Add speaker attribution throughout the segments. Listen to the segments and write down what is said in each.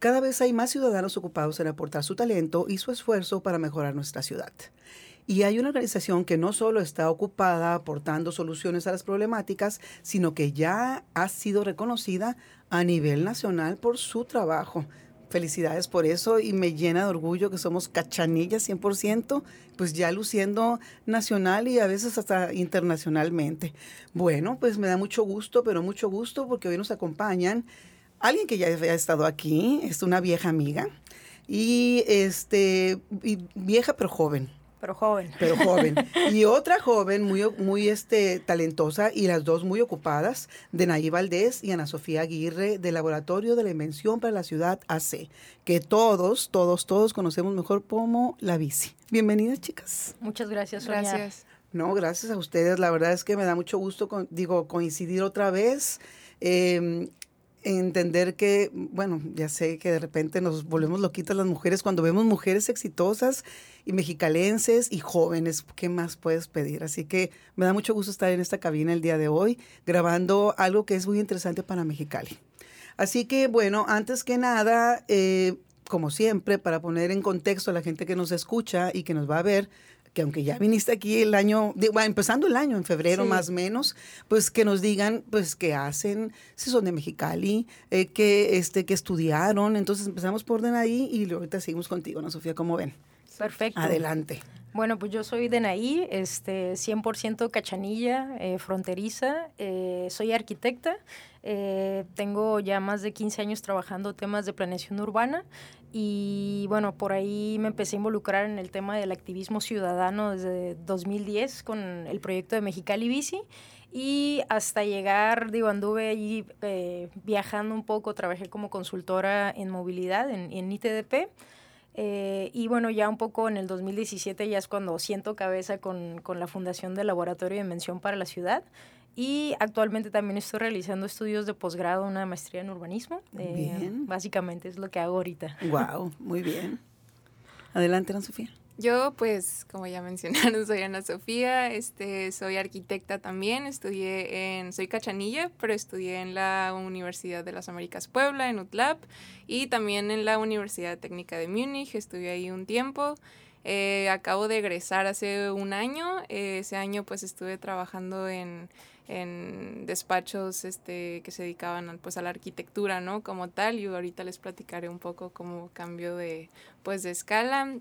Speaker 1: Cada vez hay más ciudadanos ocupados en aportar su talento y su esfuerzo para mejorar nuestra ciudad. Y hay una organización que no solo está ocupada aportando soluciones a las problemáticas, sino que ya ha sido reconocida a nivel nacional por su trabajo. Felicidades por eso y me llena de orgullo que somos cachanillas 100%, pues ya luciendo nacional y a veces hasta internacionalmente. Bueno, pues me da mucho gusto, pero mucho gusto porque hoy nos acompañan alguien que ya ha estado aquí, es una vieja amiga y este y vieja pero joven,
Speaker 2: pero joven.
Speaker 1: Pero joven. Y otra joven muy, muy este, talentosa y las dos muy ocupadas, de Nayi Valdés y Ana Sofía Aguirre, del Laboratorio de la Invención para la Ciudad AC, que todos, todos, todos conocemos mejor como la bici. Bienvenidas, chicas.
Speaker 2: Muchas gracias, Sonia.
Speaker 3: Gracias.
Speaker 1: No, gracias a ustedes. La verdad es que me da mucho gusto, con, digo, coincidir otra vez. Eh, entender que, bueno, ya sé que de repente nos volvemos loquitas las mujeres cuando vemos mujeres exitosas y mexicalenses y jóvenes, ¿qué más puedes pedir? Así que me da mucho gusto estar en esta cabina el día de hoy grabando algo que es muy interesante para Mexicali. Así que, bueno, antes que nada, eh, como siempre, para poner en contexto a la gente que nos escucha y que nos va a ver, que aunque ya viniste aquí el año, bueno, empezando el año, en febrero sí. más o menos, pues que nos digan, pues, qué hacen, si son de Mexicali, eh, que, este, que estudiaron. Entonces empezamos por orden ahí y ahorita seguimos contigo, Ana Sofía, ¿cómo ven?
Speaker 2: Perfecto.
Speaker 1: Adelante.
Speaker 2: Bueno, pues yo soy de Naí, este, 100% cachanilla, eh, fronteriza, eh, soy arquitecta, eh, tengo ya más de 15 años trabajando temas de planeación urbana y bueno, por ahí me empecé a involucrar en el tema del activismo ciudadano desde 2010 con el proyecto de Mexicali Bici y hasta llegar, digo, anduve allí viajando un poco, trabajé como consultora en movilidad en ITDP. Eh, y bueno, ya un poco en el 2017 ya es cuando siento cabeza con, con la fundación del Laboratorio de Invención para la Ciudad. Y actualmente también estoy realizando estudios de posgrado, una maestría en urbanismo. Eh,
Speaker 1: bien.
Speaker 2: Básicamente es lo que hago ahorita.
Speaker 1: Wow, muy bien. Adelante, Ana Sofía.
Speaker 3: Yo, pues, como ya mencionaron, soy Ana Sofía, este, soy arquitecta también, estudié en, soy cachanilla, pero estudié en la Universidad de las Américas Puebla, en UTLAP, y también en la Universidad Técnica de Múnich, estuve ahí un tiempo. Eh, acabo de egresar hace un año, eh, ese año pues estuve trabajando en, en despachos este, que se dedicaban pues, a la arquitectura, ¿no? Como tal, y ahorita les platicaré un poco cómo cambio de, pues, de escala.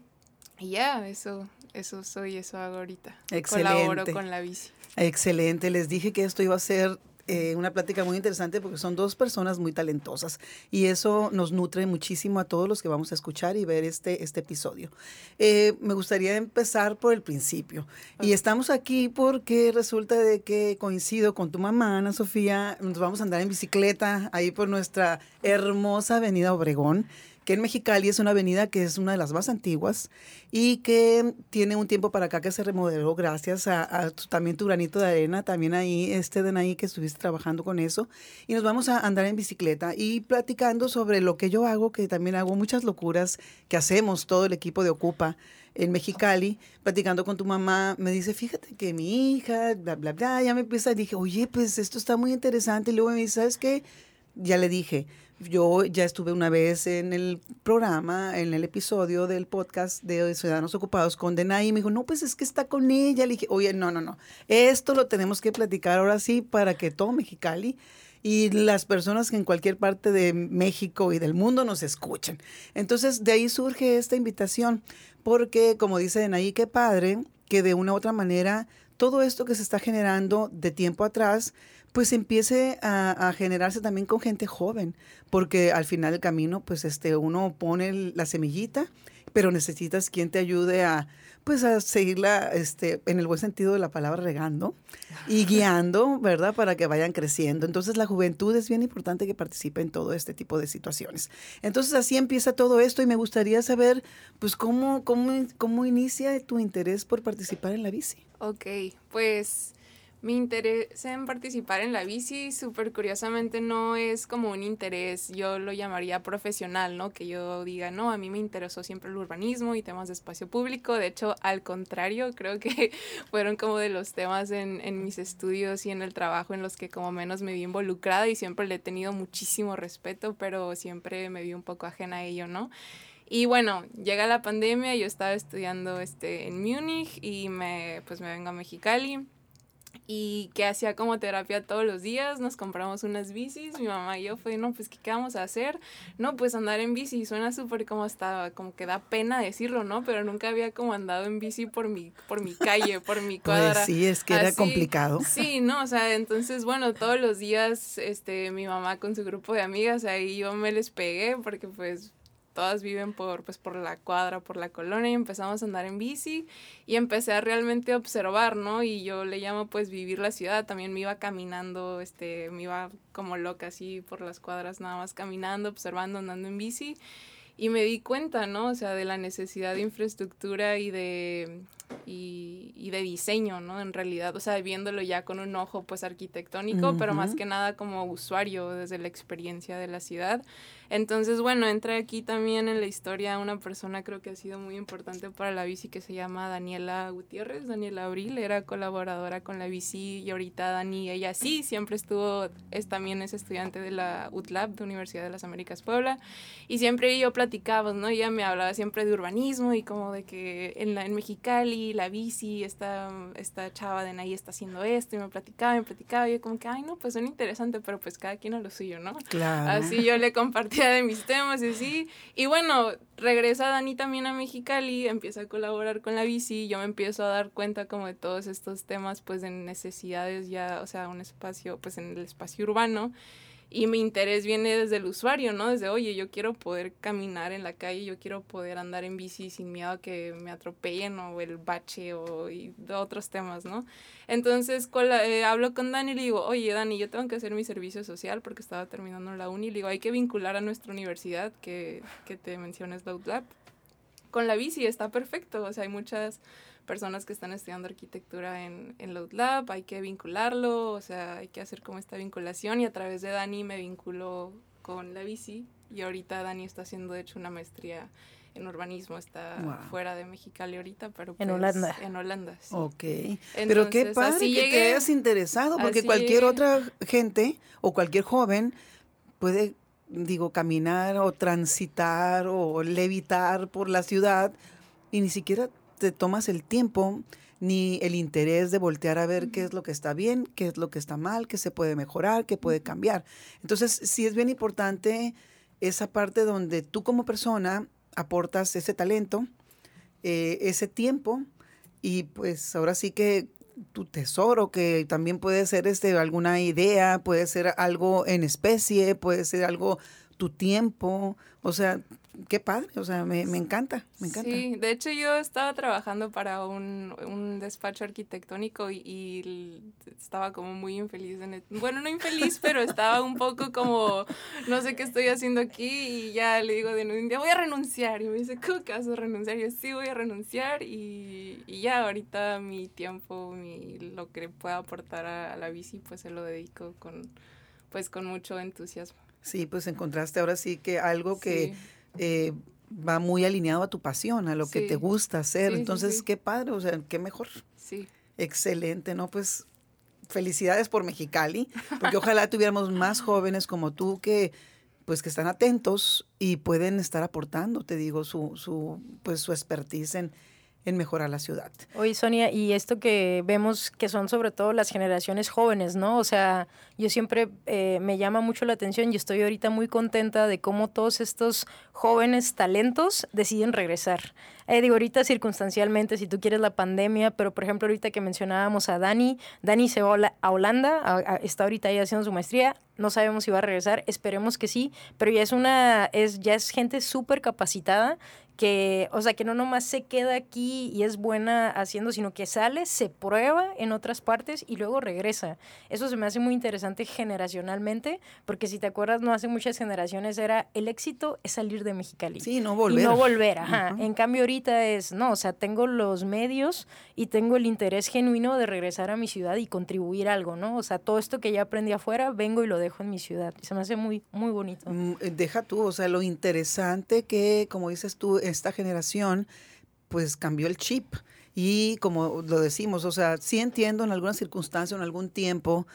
Speaker 3: Y ya, eso, eso soy, eso hago ahorita.
Speaker 1: Excelente.
Speaker 3: Colaboro con la bici.
Speaker 1: Excelente. Les dije que esto iba a ser eh, una plática muy interesante porque son dos personas muy talentosas y eso nos nutre muchísimo a todos los que vamos a escuchar y ver este, este episodio. Eh, me gustaría empezar por el principio okay. y estamos aquí porque resulta de que coincido con tu mamá, Ana Sofía, nos vamos a andar en bicicleta ahí por nuestra hermosa avenida Obregón que en Mexicali es una avenida que es una de las más antiguas y que tiene un tiempo para acá que se remodeló gracias a, a también tu granito de arena, también ahí, este de ahí que estuviste trabajando con eso. Y nos vamos a andar en bicicleta y platicando sobre lo que yo hago, que también hago muchas locuras que hacemos todo el equipo de Ocupa en Mexicali, platicando con tu mamá, me dice, fíjate que mi hija, bla, bla, bla, ya me empieza, dije, oye, pues esto está muy interesante. Y luego me dice, ¿sabes qué? Ya le dije, yo ya estuve una vez en el programa, en el episodio del podcast de Ciudadanos Ocupados con Denay y me dijo, no, pues es que está con ella. Le dije, oye, no, no, no, esto lo tenemos que platicar ahora sí para que todo Mexicali y las personas que en cualquier parte de México y del mundo nos escuchen. Entonces, de ahí surge esta invitación, porque como dice Denay, qué padre que de una u otra manera todo esto que se está generando de tiempo atrás, pues empiece a, generarse también con gente joven, porque al final del camino, pues este, uno pone la semillita, pero necesitas quien te ayude a, pues a seguirla, este, en el buen sentido de la palabra, regando y guiando, ¿verdad? Para que vayan creciendo. Entonces la juventud es bien importante que participe en todo este tipo de situaciones. Entonces así empieza todo esto y me gustaría saber, pues, cómo, cómo, cómo inicia tu interés por participar en la bici.
Speaker 3: Ok, pues mi interés en participar en la bici, súper curiosamente, no es como un interés, yo lo llamaría profesional, ¿no? Que yo diga, no, a mí me interesó siempre el urbanismo y temas de espacio público. De hecho, al contrario, creo que fueron como de los temas en, en mis estudios y en el trabajo en los que como menos me vi involucrada y siempre le he tenido muchísimo respeto, pero siempre me vi un poco ajena a ello, ¿no? Y bueno, llega la pandemia, yo estaba estudiando este, en Múnich y me, pues me vengo a Mexicali y que hacía como terapia todos los días, nos compramos unas bicis, mi mamá y yo fue, no, pues ¿qué, vamos a hacer? No, pues andar en bici, suena súper como estaba, como que da pena decirlo, ¿no? Pero nunca había como andado en bici por mi, por mi calle, por mi pues cuadra.
Speaker 1: Pues sí, es que era complicado.
Speaker 3: Sí, no, o sea, entonces, bueno, todos los días, este, mi mamá con su grupo de amigas, ahí yo me les pegué porque pues todas viven por, pues, por la cuadra, por la colonia y empezamos a andar en bici y empecé a realmente observar, ¿no? Y yo le llamo pues vivir la ciudad, también me iba caminando, este, me iba como loca así por las cuadras nada más caminando, observando, andando en bici y me di cuenta, ¿no? O sea, de la necesidad de infraestructura y de, y, y de diseño, ¿no? En realidad, o sea, viéndolo ya con un ojo pues arquitectónico, pero más que nada como usuario desde la experiencia de la ciudad. Entonces, bueno, entra aquí también en la historia una persona creo que ha sido muy importante para la bici que se llama Daniela Gutiérrez, Daniela Abril, era colaboradora con la bici y ahorita Dani, ella sí, siempre estuvo, es también es estudiante de la UTLAB, de Universidad de las Américas Puebla, y siempre yo platicaba, ¿no? Ella me hablaba siempre de urbanismo y como de que en, la, en Mexicali la bici, esta, esta chava de ahí está haciendo esto, y me platicaba, me platicaba, y yo como que, ay, no, pues son interesante, pero pues cada quien a lo suyo, ¿no?
Speaker 1: Claro.
Speaker 3: Así yo le compartí de mis temas y así. Y bueno, regresa Dani también a Mexicali, empieza a colaborar con la bici, yo me empiezo a dar cuenta como de todos estos temas pues de necesidades ya, o sea, un espacio pues en el espacio urbano y mi interés viene desde el usuario, ¿no? Desde, oye, yo quiero poder caminar en la calle, yo quiero poder andar en bici sin miedo a que me atropellen o el bache o y otros temas, ¿no? Entonces eh, hablo con Dani y le digo, oye, Dani, yo tengo que hacer mi servicio social porque estaba terminando la uni. Le digo, hay que vincular a nuestra universidad, que, que te menciones la UTLAB, con la bici, está perfecto. O sea, hay muchas personas que están estudiando arquitectura en, en Load Lab, hay que vincularlo, o sea, hay que hacer como esta vinculación y a través de Dani me vinculo con la bici y ahorita Dani está haciendo de hecho una maestría en urbanismo, está fuera de Mexicali ahorita, pero
Speaker 2: en pues Holanda.
Speaker 3: En Holanda, sí.
Speaker 1: Ok. pero qué padre que te hayas interesado, porque cualquier otra gente o cualquier joven puede, digo, caminar o transitar o levitar por la ciudad y ni siquiera te tomas el tiempo ni el interés de voltear a ver qué es lo que está bien, qué es lo que está mal, qué se puede mejorar, qué puede cambiar. Entonces, sí es bien importante esa parte donde tú como persona aportas ese talento, eh, ese tiempo y pues ahora sí que tu tesoro, que también puede ser este, alguna idea, puede ser algo en especie, puede ser algo tu tiempo, o sea, qué padre, o sea, me, me, encanta, me encanta.
Speaker 3: Sí, de hecho yo estaba trabajando para un, un despacho arquitectónico y, estaba como muy infeliz en Bueno, no infeliz, pero estaba un poco como, no sé qué estoy haciendo aquí y ya le digo de un día, voy a renunciar. Y me dice, ¿cómo que vas a renunciar? Y yo, sí, voy a renunciar y, y ya ahorita mi tiempo, mi, lo que pueda aportar a, la bici, pues se lo dedico con, pues con mucho entusiasmo.
Speaker 1: Sí, pues encontraste ahora sí que algo que eh, va muy alineado a tu pasión, a lo que te gusta hacer. Entonces, qué padre, o sea, qué mejor.
Speaker 3: Sí.
Speaker 1: Excelente, ¿no? Pues felicidades por Mexicali, porque ojalá tuviéramos más jóvenes como tú que pues que están atentos y pueden estar aportando, te digo, su, su, pues, su expertise en, en mejorar la ciudad.
Speaker 2: Oye, Sonia, y esto que vemos que son sobre todo las generaciones jóvenes, ¿no? O sea, yo siempre eh, me llama mucho la atención y estoy ahorita muy contenta de cómo todos estos jóvenes talentos deciden regresar. Eh, digo, ahorita circunstancialmente, si tú quieres la pandemia, pero por ejemplo, ahorita que mencionábamos a Dani, Dani se va a Holanda, está ahorita ahí haciendo su maestría, no sabemos si va a regresar, esperemos que sí, pero ya es una, es, ya es gente súper capacitada que, o sea, que no nomás se queda aquí y es buena haciendo, sino que sale, se prueba en otras partes y luego regresa. Eso se me hace muy interesante generacionalmente, porque si te acuerdas, no hace muchas generaciones era el éxito es salir de Mexicali.
Speaker 1: Sí, no volver.
Speaker 2: Y no volver, ajá. En cambio ahorita es, no, o sea, tengo los medios y tengo el interés genuino de regresar a mi ciudad y contribuir algo, ¿no? O sea, todo esto que ya aprendí afuera, vengo y lo dejo en mi ciudad. Y se me hace muy, muy bonito.
Speaker 1: Mm, eh, deja tú, o sea, lo interesante que, como dices tú, esta generación pues cambió el chip. Y como lo decimos, o sea, sí entiendo en alguna circunstancia, en algún tiempo,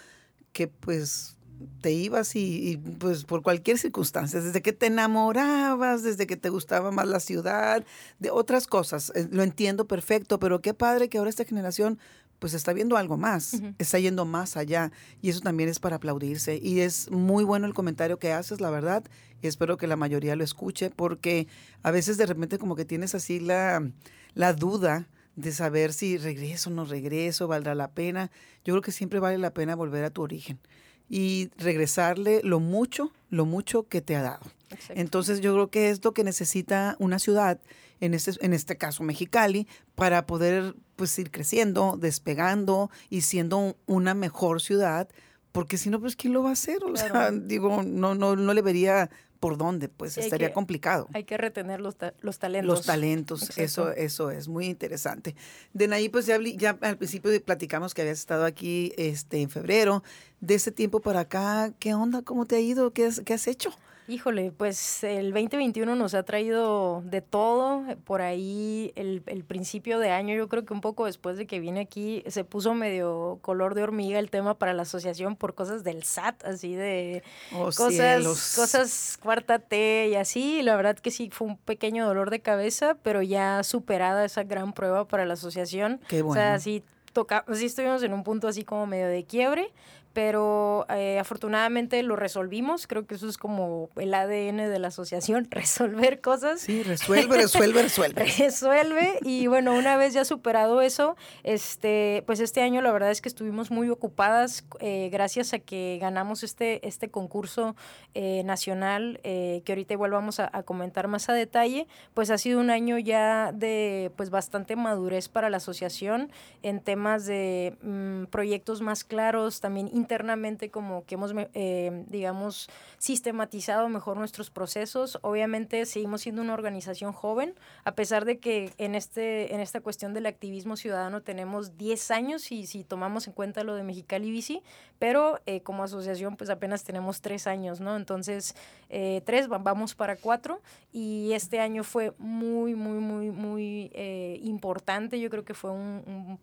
Speaker 1: que pues te ibas y, pues por cualquier circunstancia, desde que te enamorabas, desde que te gustaba más la ciudad, de otras cosas, eh, lo entiendo perfecto, pero qué padre que ahora esta generación pues está viendo algo más, está yendo más allá y eso también es para aplaudirse y es muy bueno el comentario que haces, la verdad, y espero que la mayoría lo escuche porque a veces de repente como que tienes así la, la duda de saber si regreso o no regreso, valdrá la pena. Yo creo que siempre vale la pena volver a tu origen y regresarle lo mucho, lo mucho que te ha dado. Entonces yo creo que es lo que necesita una ciudad, en este, en este caso Mexicali, para poder pues ir creciendo, despegando y siendo una mejor ciudad, porque si no, pues ¿quién lo va a hacer? O sea, digo, no, no, no le vería por dónde, pues estaría complicado.
Speaker 2: Hay que retener los, los talentos.
Speaker 1: Los talentos, eso, eso es muy interesante. De ahí, pues ya, ya al principio platicamos que habías estado aquí este, en febrero. De ese tiempo para acá, ¿qué onda? ¿Cómo te ha ido? ¿Qué qué has hecho?
Speaker 2: Híjole, pues el 2021 nos ha traído de todo. Por ahí el, principio de año, yo creo que un poco después de que vine aquí, se puso medio color de hormiga el tema para la asociación por cosas del SAT, así de oh, cosas, cosas cuarta T y así. La verdad que sí fue un pequeño dolor de cabeza, pero ya superada esa gran prueba para la asociación.
Speaker 1: Qué bueno.
Speaker 2: O sea, sí toca, sí estuvimos en un punto así como medio de quiebre, pero eh, afortunadamente lo resolvimos. Creo que eso es como el ADN de la asociación, resolver cosas.
Speaker 1: Sí, resuelve, resuelve, resuelve.
Speaker 2: resuelve. Y bueno, una vez ya superado eso, este, pues este año la verdad es que estuvimos muy ocupadas eh, gracias a que ganamos este, este concurso eh, nacional, que ahorita igual vamos a, comentar más a detalle. Pues ha sido un año ya de pues bastante madurez para la asociación en temas de mm, proyectos más claros, también internamente como que hemos, eh, digamos, sistematizado mejor nuestros procesos. Obviamente seguimos siendo una organización joven, a pesar de que en, este, en esta cuestión del activismo ciudadano tenemos 10 años y si tomamos en cuenta lo de Mexicali Bici, pero eh, como asociación pues apenas tenemos 3 años, ¿no? Entonces, eh, 3, vamos para 4 y este año fue muy, muy, muy, muy eh, importante. Yo creo que fue un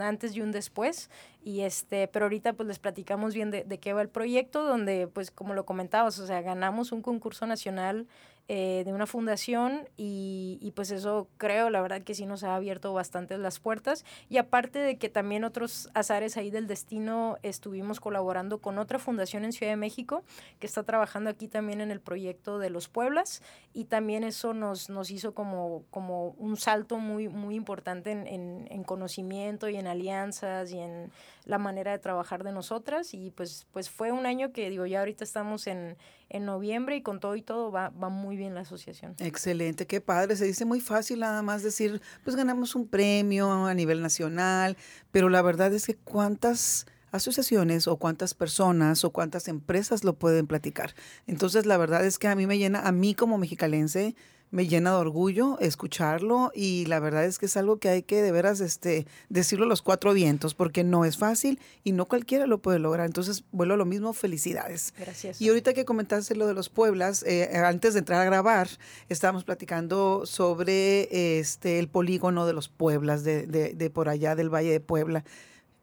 Speaker 2: antes y un después. Y este, pero ahorita pues les platicamos bien de, de qué va el proyecto, donde pues como lo comentabas, o sea, ganamos un concurso nacional eh, de una fundación y, y, pues eso creo, la verdad que sí nos ha abierto bastante las puertas. Y aparte de que también otros azares ahí del destino estuvimos colaborando con otra fundación en Ciudad de México que está trabajando aquí también en el proyecto de los Pueblas y también eso nos, nos hizo como, como un salto muy, muy importante en, en, en conocimiento y en alianzas y en la manera de trabajar de nosotras. Y pues, pues fue un año que digo, ya ahorita estamos en, en noviembre y con todo y todo va, va muy bien la asociación.
Speaker 1: Excelente, qué padre, se dice muy fácil nada más decir, pues ganamos un premio a nivel nacional, pero la verdad es que cuántas asociaciones o cuántas personas o cuántas empresas lo pueden platicar. Entonces, la verdad es que a mí me llena, a mí como mexicalense, me llena de orgullo escucharlo y la verdad es que es algo que hay que de veras este, decirlo a los cuatro vientos porque no es fácil y no cualquiera lo puede lograr. Entonces, vuelvo a lo mismo, felicidades.
Speaker 2: Gracias.
Speaker 1: Y ahorita que comentaste lo de los Pueblas, eh, antes de entrar a grabar, estábamos platicando sobre este el polígono de los Pueblas, de, de, de por allá del Valle de Puebla.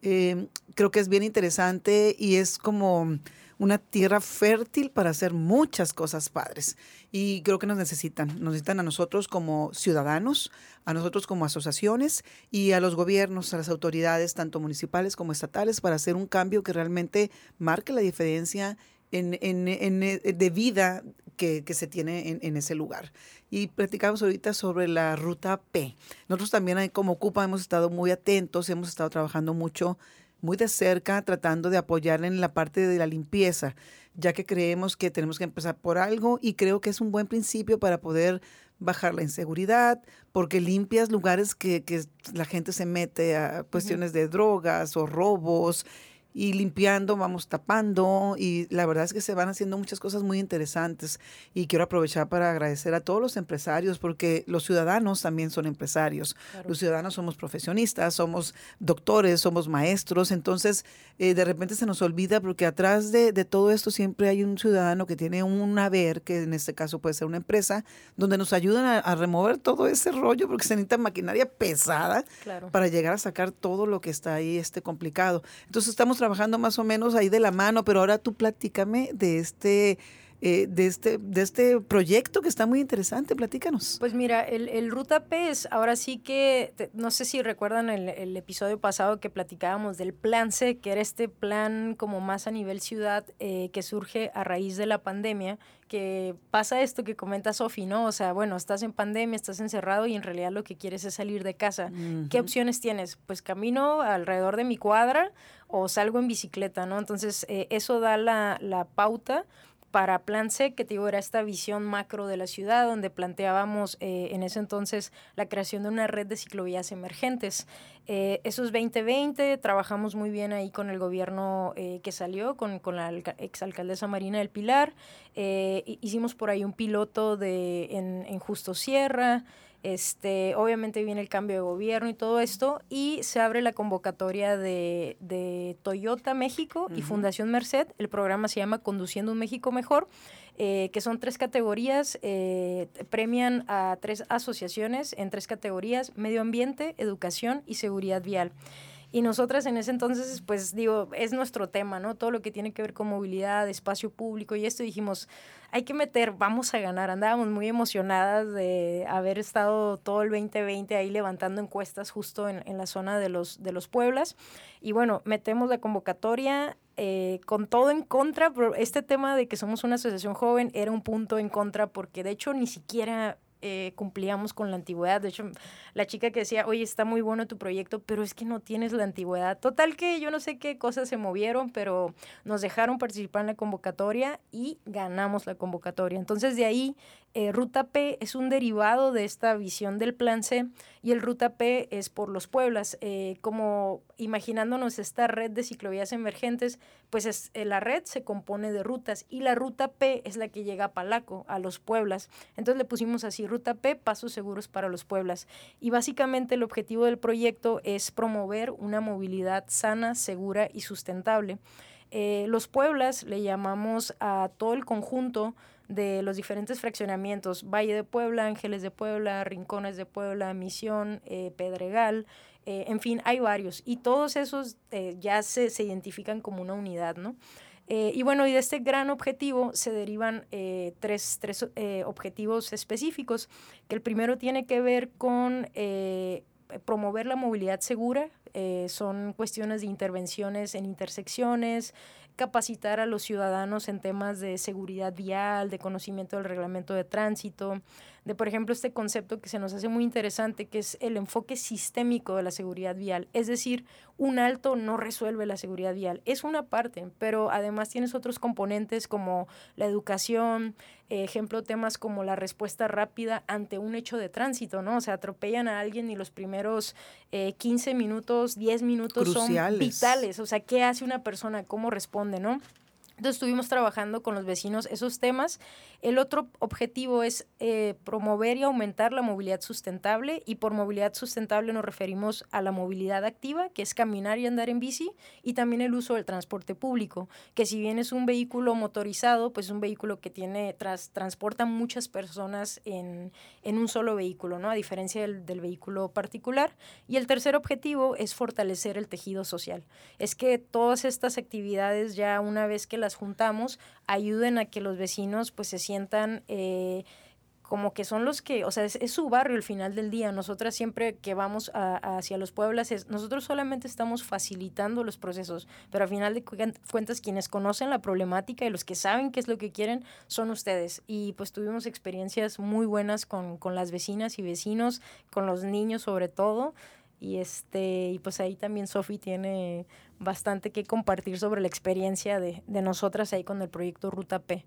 Speaker 1: Eh, creo que es bien interesante y es como una tierra fértil para hacer muchas cosas padres. Y creo que nos necesitan, nos necesitan a nosotros como ciudadanos, a nosotros como asociaciones y a los gobiernos, a las autoridades, tanto municipales como estatales, para hacer un cambio que realmente marque la diferencia en, en, en, de vida que, que se tiene en, ese lugar. Y platicamos ahorita sobre la ruta P. Nosotros también como Ocupa hemos estado muy atentos, hemos estado trabajando mucho muy de cerca tratando de apoyar en la parte de la limpieza, ya que creemos que tenemos que empezar por algo y creo que es un buen principio para poder bajar la inseguridad, porque limpias lugares que, que la gente se mete a cuestiones de drogas o robos y limpiando, vamos tapando y la verdad es que se van haciendo muchas cosas muy interesantes y quiero aprovechar para agradecer a todos los empresarios porque los ciudadanos también son empresarios, los ciudadanos somos profesionistas, somos doctores, somos maestros, entonces eh, de repente se nos olvida porque atrás de, todo esto siempre hay un ciudadano que tiene un haber, que en este caso puede ser una empresa, donde nos ayudan a, remover todo ese rollo porque se necesita maquinaria pesada para llegar a sacar todo lo que está ahí este complicado. Entonces estamos trabajando más o menos ahí de la mano, pero ahora tú platícame de este eh, de, este, de este proyecto que está muy interesante. Platícanos.
Speaker 2: Pues mira, el, el Ruta PES, ahora sí que, no sé si recuerdan el, el, episodio pasado que platicábamos del Plan C, que era este plan como más a nivel ciudad eh, que surge a raíz de la pandemia, que pasa esto que comenta Sofi, ¿no? O sea, bueno, estás en pandemia, estás encerrado y en realidad lo que quieres es salir de casa. ¿Qué opciones tienes? Pues camino alrededor de mi cuadra o salgo en bicicleta, ¿no? Entonces, eh, eso da la, la pauta para Plan C, que te digo, era esta visión macro de la ciudad, donde planteábamos eh, en ese entonces la creación de una red de ciclovías emergentes. Eh, eso es 2020, trabajamos muy bien ahí con el gobierno eh, que salió, con, con la exalcaldesa Marina del Pilar. hicimos por ahí un piloto de, en, en Justo Sierra. Este, obviamente viene el cambio de gobierno y todo esto, y se abre la convocatoria de, de Toyota México y Fundación Merced. El programa se llama Conduciendo un México Mejor, eh, que son tres categorías, eh, premian a tres asociaciones en tres categorías, medio ambiente, educación y seguridad vial. Y nosotras en ese entonces, pues digo, es nuestro tema, ¿no? Todo lo que tiene que ver con movilidad, espacio público y esto, dijimos, hay que meter, vamos a ganar. Andábamos muy emocionadas de haber estado todo el 2020 ahí levantando encuestas justo en, en la zona de los, de los Pueblas. Y bueno, metemos la convocatoria eh, con todo en contra, pero este tema de que somos una asociación joven era un punto en contra porque de hecho ni siquiera eh, cumplíamos con la antigüedad. De hecho, la chica que decía, oye, está muy bueno tu proyecto, pero es que no tienes la antigüedad. Total que yo no sé qué cosas se movieron, pero nos dejaron participar en la convocatoria y ganamos la convocatoria. Entonces, de ahí, eh, Ruta P es un derivado de esta visión del Plan C y el Ruta P es por los Pueblas. Eh, como imaginándonos esta red de ciclovías emergentes, pues es, la red se compone de rutas y la Ruta P es la que llega a Palaco, a los Pueblas. Entonces le pusimos así Ruta P, Pasos Seguros para los Pueblas. Y básicamente el objetivo del proyecto es promover una movilidad sana, segura y sustentable. Eh, los Pueblas le llamamos a todo el conjunto de los diferentes fraccionamientos, Valle de Puebla, Ángeles de Puebla, Rincones de Puebla, Misión, eh, Pedregal, eh, en fin, hay varios. Y todos esos ya se, se, identifican como una unidad, ¿no? Eh, y bueno, y de este gran objetivo se derivan eh, tres, tres eh, objetivos específicos, que el primero tiene que ver con promover la movilidad segura, son cuestiones de intervenciones en intersecciones, capacitar a los ciudadanos en temas de seguridad vial, de conocimiento del reglamento de tránsito, de, por ejemplo, este concepto que se nos hace muy interesante, que es el enfoque sistémico de la seguridad vial. Es decir, un alto no resuelve la seguridad vial. Es una parte, pero además tienes otros componentes como la educación, ejemplo, temas como la respuesta rápida ante un hecho de tránsito, ¿no? O sea, atropellan a alguien y los primeros 15 minutos, 10 minutos son vitales. O sea, ¿qué hace una persona? ¿Cómo responde, no? Entonces estuvimos trabajando con los vecinos esos temas. El otro objetivo es eh, promover y aumentar la movilidad sustentable y por movilidad sustentable nos referimos a la movilidad activa, que es caminar y andar en bici, y también el uso del transporte público, que si bien es un vehículo motorizado, pues es un vehículo que tiene, tras, transporta muchas personas en, en, un solo vehículo, ¿no? a diferencia del, del vehículo particular. Y el tercer objetivo es fortalecer el tejido social. Es que todas estas actividades ya una vez que las juntamos ayuden a que los vecinos pues se sientan eh, como que son los que, o sea, es, su barrio al final del día. Nosotras siempre que vamos hacia los pueblos, es, nosotros solamente estamos facilitando los procesos, pero al final de cuentas quienes conocen la problemática y los que saben qué es lo que quieren son ustedes. Y pues tuvimos experiencias muy buenas con, con las vecinas y vecinos, con los niños sobre todo. Y, este, y pues ahí también Sofi tiene bastante que compartir sobre la experiencia de, de nosotras ahí con el proyecto Ruta P.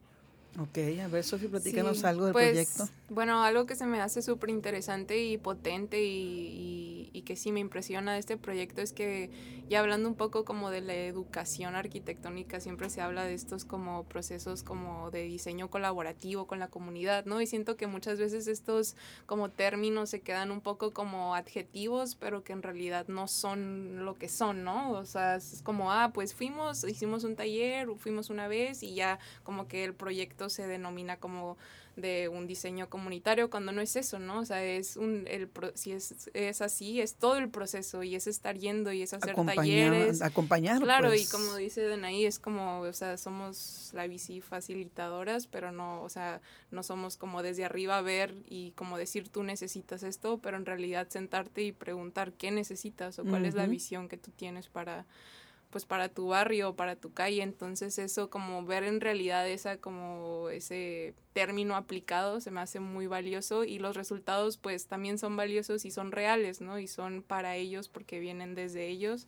Speaker 1: Ok, a ver, Sofía, platícanos algo del
Speaker 3: pues,
Speaker 1: proyecto.
Speaker 3: Bueno, algo que se me hace súper interesante y potente y, y, que sí me impresiona de este proyecto es que, ya hablando un poco como de la educación arquitectónica, siempre se habla de estos como procesos como de diseño colaborativo con la comunidad, ¿no? Y siento que muchas veces estos como términos se quedan un poco como adjetivos, pero que en realidad no son lo que son, ¿no? O sea, es como, ah, pues fuimos, hicimos un taller, fuimos una vez y ya como que el proyecto se denomina como de un diseño comunitario cuando no es eso, ¿no? O sea, es un, el, si es, es así, es todo el proceso y es estar yendo y es hacer talleres.
Speaker 1: Acompañar.
Speaker 3: Claro, y
Speaker 1: pues.
Speaker 3: como dice Denaí, es como, o sea, somos la bici facilitadoras, pero no, o sea, no somos como desde arriba ver y como decir tú necesitas esto, pero en realidad sentarte y preguntar qué necesitas o cuál es la visión que tú tienes para pues para tu barrio para tu calle. Entonces eso como ver en realidad esa como ese término aplicado se me hace muy valioso y los resultados pues también son valiosos y son reales, ¿no? Y son para ellos porque vienen desde ellos.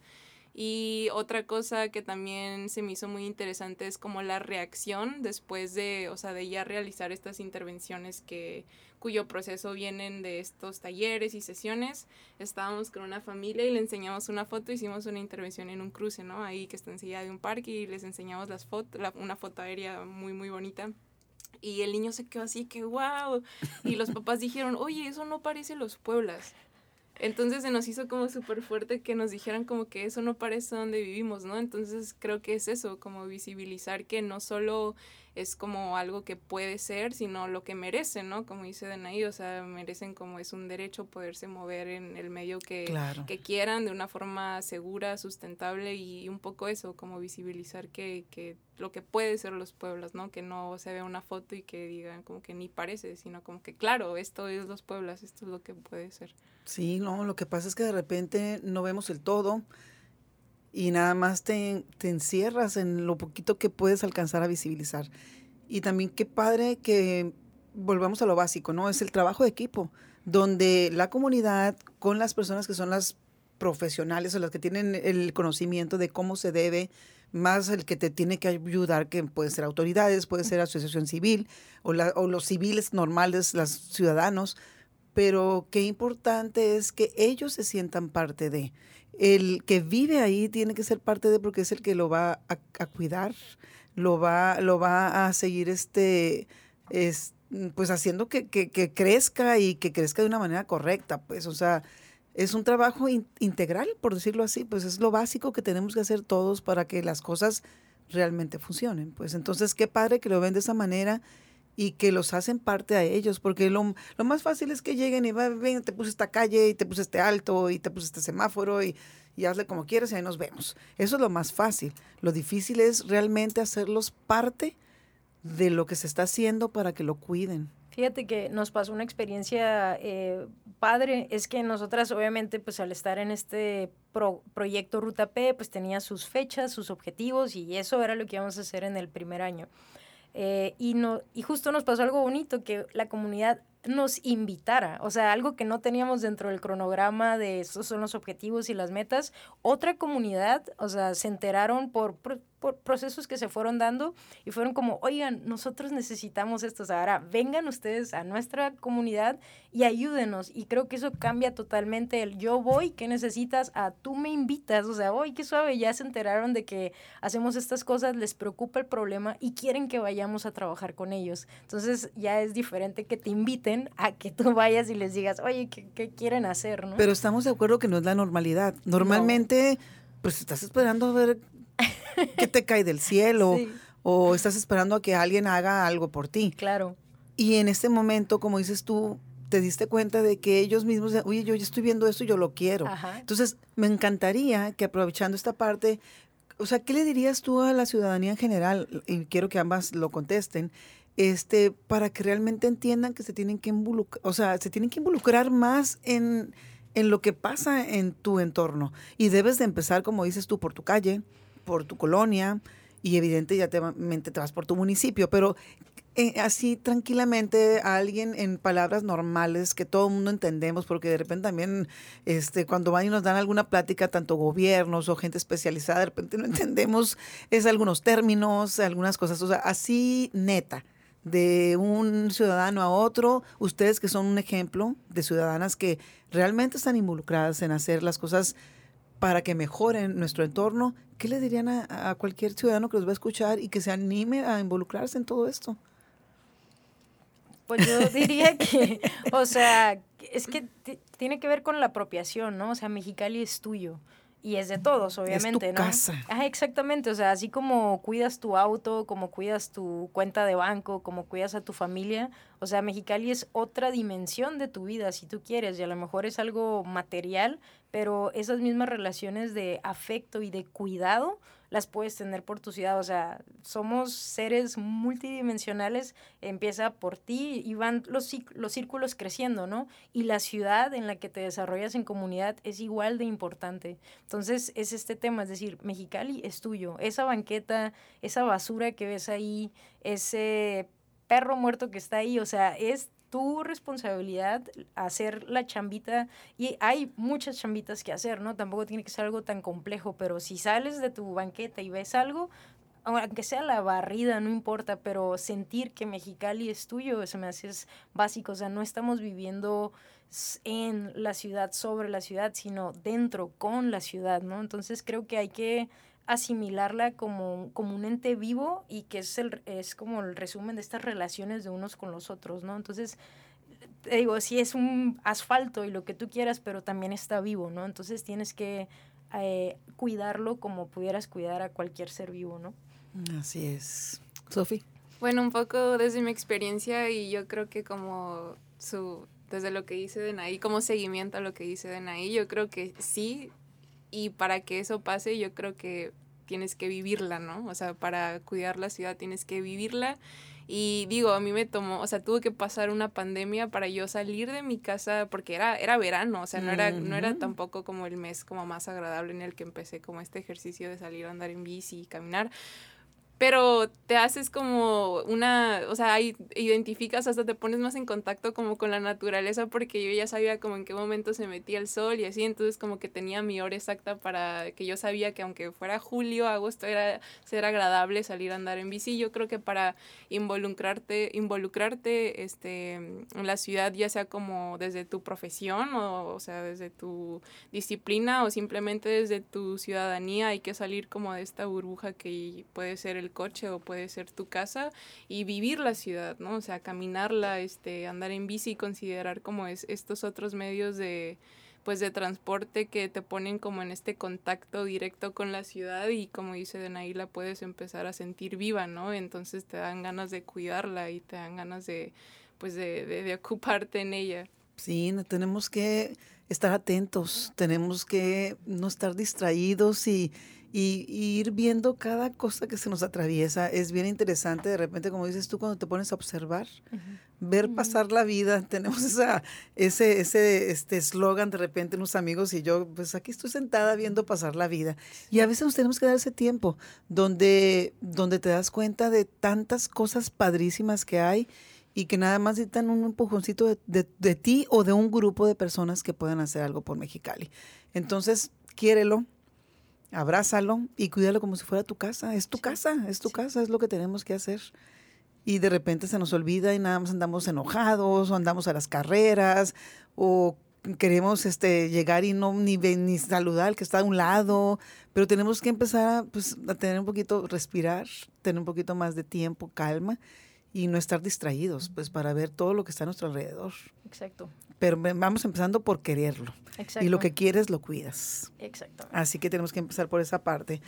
Speaker 3: Y otra cosa que también se me hizo muy interesante es como la reacción después de, o sea, de ya realizar estas intervenciones que, cuyo proceso vienen de estos talleres y sesiones. Estábamos con una familia y le enseñamos una foto, hicimos una intervención en un cruce, ¿no? Ahí que está enseguida de un parque y les enseñamos las fotos, una foto aérea muy, muy bonita. Y el niño se quedó así que, wow. Y los papás dijeron, oye, eso no parece los Pueblas. Entonces se nos hizo como súper fuerte que nos dijeran como que eso no parece donde vivimos, ¿no? Entonces creo que es eso, como visibilizar que no solo es como algo que puede ser, sino lo que merecen, ¿no? Como dice Denaí, o sea, merecen como es un derecho poderse mover en el medio que, que quieran de una forma segura, sustentable y un poco eso, como visibilizar que, que lo que puede ser los pueblos, ¿no? Que no se vea una foto y que digan como que ni parece, sino como que claro, esto es los pueblos, esto es lo que puede ser.
Speaker 1: Sí, no, lo que pasa es que de repente no vemos el todo y nada más te, te, encierras en lo poquito que puedes alcanzar a visibilizar. Y también qué padre que volvamos a lo básico, ¿no? Es el trabajo de equipo, donde la comunidad con las personas que son las profesionales o las que tienen el conocimiento de cómo se debe, más el que te tiene que ayudar, que pueden ser autoridades, puede ser asociación civil o, o los civiles normales, los ciudadanos, pero qué importante es que ellos se sientan parte de el que vive ahí tiene que ser parte de porque es el que lo va a, cuidar, lo va, lo va a seguir este, es, pues haciendo que, que, crezca y que crezca de una manera correcta, pues, o sea, es un trabajo integral, por decirlo así, pues es lo básico que tenemos que hacer todos para que las cosas realmente funcionen. Pues entonces, qué padre que lo ven de esa manera y que los hacen parte a ellos, porque lo, lo más fácil es que lleguen y ven, te puse esta calle y te puse este alto y te puse este semáforo y, y hazle como quieras y ahí nos vemos. Eso es lo más fácil. Lo difícil es realmente hacerlos parte de lo que se está haciendo para que lo cuiden.
Speaker 2: Fíjate que nos pasó una experiencia eh, padre, es que nosotras obviamente pues al estar en este proyecto Ruta P pues tenía sus fechas, sus objetivos y eso era lo que íbamos a hacer en el primer año. Eh, y, no, y justo nos pasó algo bonito, que la comunidad nos invitara, o sea, algo que no teníamos dentro del cronograma de estos son los objetivos y las metas. Otra comunidad, o sea, se enteraron por, por procesos que se fueron dando y fueron como, oigan, nosotros necesitamos esto, o sea, ahora vengan ustedes a nuestra comunidad y ayúdenos. Y creo que eso cambia totalmente el yo voy, ¿qué necesitas? A tú me invitas, o sea, hoy qué suave, ya se enteraron de que hacemos estas cosas, les preocupa el problema y quieren que vayamos a trabajar con ellos. Entonces ya es diferente que te inviten a que tú vayas y les digas, oye, ¿qué, quieren hacer? ¿no?
Speaker 1: Pero estamos de acuerdo que no es la normalidad. Normalmente, pues estás esperando a ver qué te cae del cielo o estás esperando a que alguien haga algo por ti.
Speaker 2: Claro.
Speaker 1: Y en este momento, como dices tú, te diste cuenta de que ellos mismos, oye, yo ya estoy viendo esto y yo lo quiero. Entonces, me encantaría que aprovechando esta parte, o sea, ¿qué le dirías tú a la ciudadanía en general? Y quiero que ambas lo contesten. Este, para que realmente entiendan que se tienen que involucrar, o sea, se tienen que involucrar más en, en lo que pasa en tu entorno. Y debes de empezar, como dices tú, por tu calle, por tu colonia y evidentemente te vas por tu municipio, pero eh, así tranquilamente a alguien en palabras normales que todo el mundo entendemos, porque de repente también este, cuando van y nos dan alguna plática, tanto gobiernos o gente especializada, de repente no entendemos es algunos términos, algunas cosas, o sea, así neta de un ciudadano a otro, ustedes que son un ejemplo de ciudadanas que realmente están involucradas en hacer las cosas para que mejoren nuestro entorno, ¿qué le dirían a, cualquier ciudadano que los va a escuchar y que se anime a involucrarse en todo esto?
Speaker 2: Pues yo diría que, o sea, es que tiene que ver con la apropiación, ¿no? O sea, Mexicali es tuyo y es de todos, obviamente,
Speaker 1: es tu Casa.
Speaker 2: Ah, exactamente, o sea, así como cuidas tu auto, como cuidas tu cuenta de banco, como cuidas a tu familia, o sea, Mexicali es otra dimensión de tu vida, si tú quieres, y a lo mejor es algo material, pero esas mismas relaciones de afecto y de cuidado las puedes tener por tu ciudad. O sea, somos seres multidimensionales, empieza por ti y van los, los círculos creciendo, ¿no? Y la ciudad en la que te desarrollas en comunidad es igual de importante. Entonces, es este tema, es decir, Mexicali es tuyo. Esa banqueta, esa basura que ves ahí, ese perro muerto que está ahí, o sea, es tu responsabilidad hacer la chambita y hay muchas chambitas que hacer, ¿no? Tampoco tiene que ser algo tan complejo, pero si sales de tu banqueta y ves algo, aunque sea la barrida, no importa, pero sentir que Mexicali es tuyo, eso me hace es básico, o sea, no estamos viviendo en la ciudad, sobre la ciudad, sino dentro, con la ciudad, ¿no? Entonces creo que hay que asimilarla como, como un ente vivo y que es, el, es como el resumen de estas relaciones de unos con los otros, ¿no? Entonces, te digo, sí es un asfalto y lo que tú quieras, pero también está vivo, ¿no? Entonces tienes que eh, cuidarlo como pudieras cuidar a cualquier ser vivo, ¿no?
Speaker 1: Así es. Sofi.
Speaker 3: Bueno, un poco desde mi experiencia y yo creo que como su, desde lo que dice Denaí, como seguimiento a lo que dice Denaí, yo creo que sí, y para que eso pase yo creo que tienes que vivirla, ¿no? O sea, para cuidar la ciudad tienes que vivirla. Y digo, a mí me tomó, o sea, tuve que pasar una pandemia para yo salir de mi casa porque era, era verano, o sea, no era, no era tampoco como el mes como más agradable en el que empecé como este ejercicio de salir a andar en bici y caminar pero te haces como una, o sea, identificas, hasta te pones más en contacto como con la naturaleza porque yo ya sabía como en qué momento se metía el sol y así, entonces como que tenía mi hora exacta para que yo sabía que aunque fuera julio, agosto era ser agradable salir a andar en bici, yo creo que para involucrarte, involucrarte este, en la ciudad, ya sea como desde tu profesión o, o sea, desde tu disciplina o simplemente desde tu ciudadanía, hay que salir como de esta burbuja que puede ser el coche o puede ser tu casa y vivir la ciudad, ¿no? O sea, caminarla, este, andar en bici y considerar como es estos otros medios de pues de transporte que te ponen como en este contacto directo con la ciudad y como dice Denaí la puedes empezar a sentir viva, ¿no? Entonces te dan ganas de cuidarla y te dan ganas de pues de ocuparte en ella.
Speaker 1: Sí, tenemos que estar atentos, tenemos que no estar distraídos y, y, ir viendo cada cosa que se nos atraviesa. Es bien interesante, de repente, como dices tú, cuando te pones a observar, ver pasar la vida. Tenemos esa, ese ese este eslogan de repente unos amigos y yo, pues aquí estoy sentada viendo pasar la vida. Y a veces nos tenemos que dar ese tiempo donde, donde te das cuenta de tantas cosas padrísimas que hay y que nada más necesitan un empujoncito de, de, de, ti o de un grupo de personas que puedan hacer algo por Mexicali. Entonces, quiérelo, abrázalo y cuídalo como si fuera tu casa. Es tu casa, es tu casa, es lo que tenemos que hacer. Y de repente se nos olvida y nada más andamos enojados o andamos a las carreras o queremos este, llegar y no ni, ni saludar al que está a un lado, pero tenemos que empezar a, pues, a tener un poquito, respirar, tener un poquito más de tiempo, calma y no estar distraídos, pues para ver todo lo que está a nuestro alrededor.
Speaker 2: Exacto.
Speaker 1: Pero vamos empezando por quererlo. Exacto. Y lo que quieres lo cuidas.
Speaker 2: Exacto.
Speaker 1: Así que tenemos que empezar por esa parte.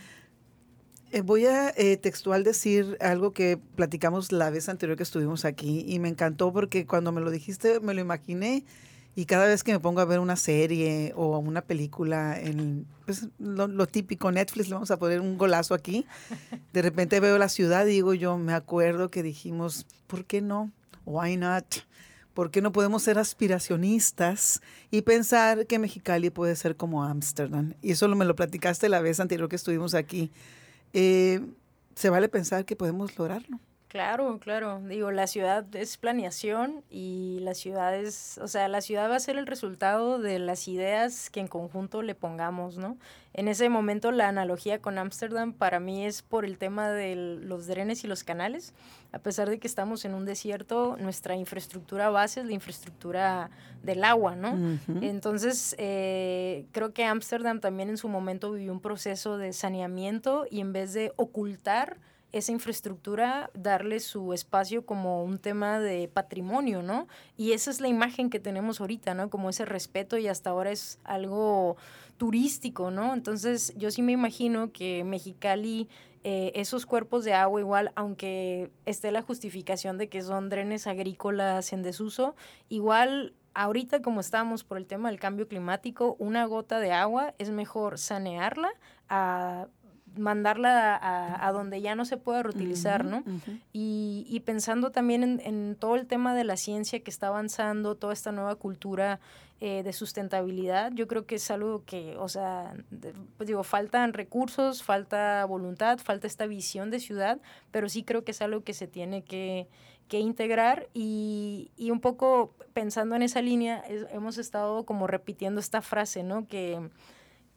Speaker 1: Eh, voy a eh, textual decir algo que platicamos la vez anterior que estuvimos aquí y me encantó porque cuando me lo dijiste me lo imaginé y cada vez que me pongo a ver una serie o una película, en pues, lo, típico, Netflix, le vamos a poner un golazo aquí, de repente veo la ciudad y digo yo, me acuerdo que dijimos, ¿por qué no? Why not? ¿Por qué no podemos ser aspiracionistas y pensar que Mexicali puede ser como Ámsterdam? Y eso me lo platicaste la vez anterior que estuvimos aquí. Eh, se vale pensar que podemos lograrlo.
Speaker 2: Claro, claro. Digo, la ciudad es planeación y la ciudad es, o sea, la ciudad va a ser el resultado de las ideas que en conjunto le pongamos, ¿no? En ese momento la analogía con Ámsterdam para mí es por el tema de los drenes y los canales. A pesar de que estamos en un desierto, nuestra infraestructura base es la infraestructura del agua, ¿no? Entonces, eh, creo que Ámsterdam también en su momento vivió un proceso de saneamiento y en vez de ocultar, esa infraestructura, darle su espacio como un tema de patrimonio, ¿no? Y esa es la imagen que tenemos ahorita, ¿no? Como ese respeto y hasta ahora es algo turístico, ¿no? Entonces yo sí me imagino que Mexicali, eh, esos cuerpos de agua igual, aunque esté la justificación de que son drenes agrícolas en desuso, igual ahorita como estamos por el tema del cambio climático, una gota de agua es mejor sanearla a mandarla a, donde ya no se pueda reutilizar, ¿no? y, pensando también en, todo el tema de la ciencia que está avanzando, toda esta nueva cultura eh, de sustentabilidad, yo creo que es algo que, o sea, pues digo, faltan recursos, falta voluntad, falta esta visión de ciudad, pero sí creo que es algo que se tiene que, integrar y, y, un poco pensando en esa línea, hemos estado como repitiendo esta frase, ¿no? Que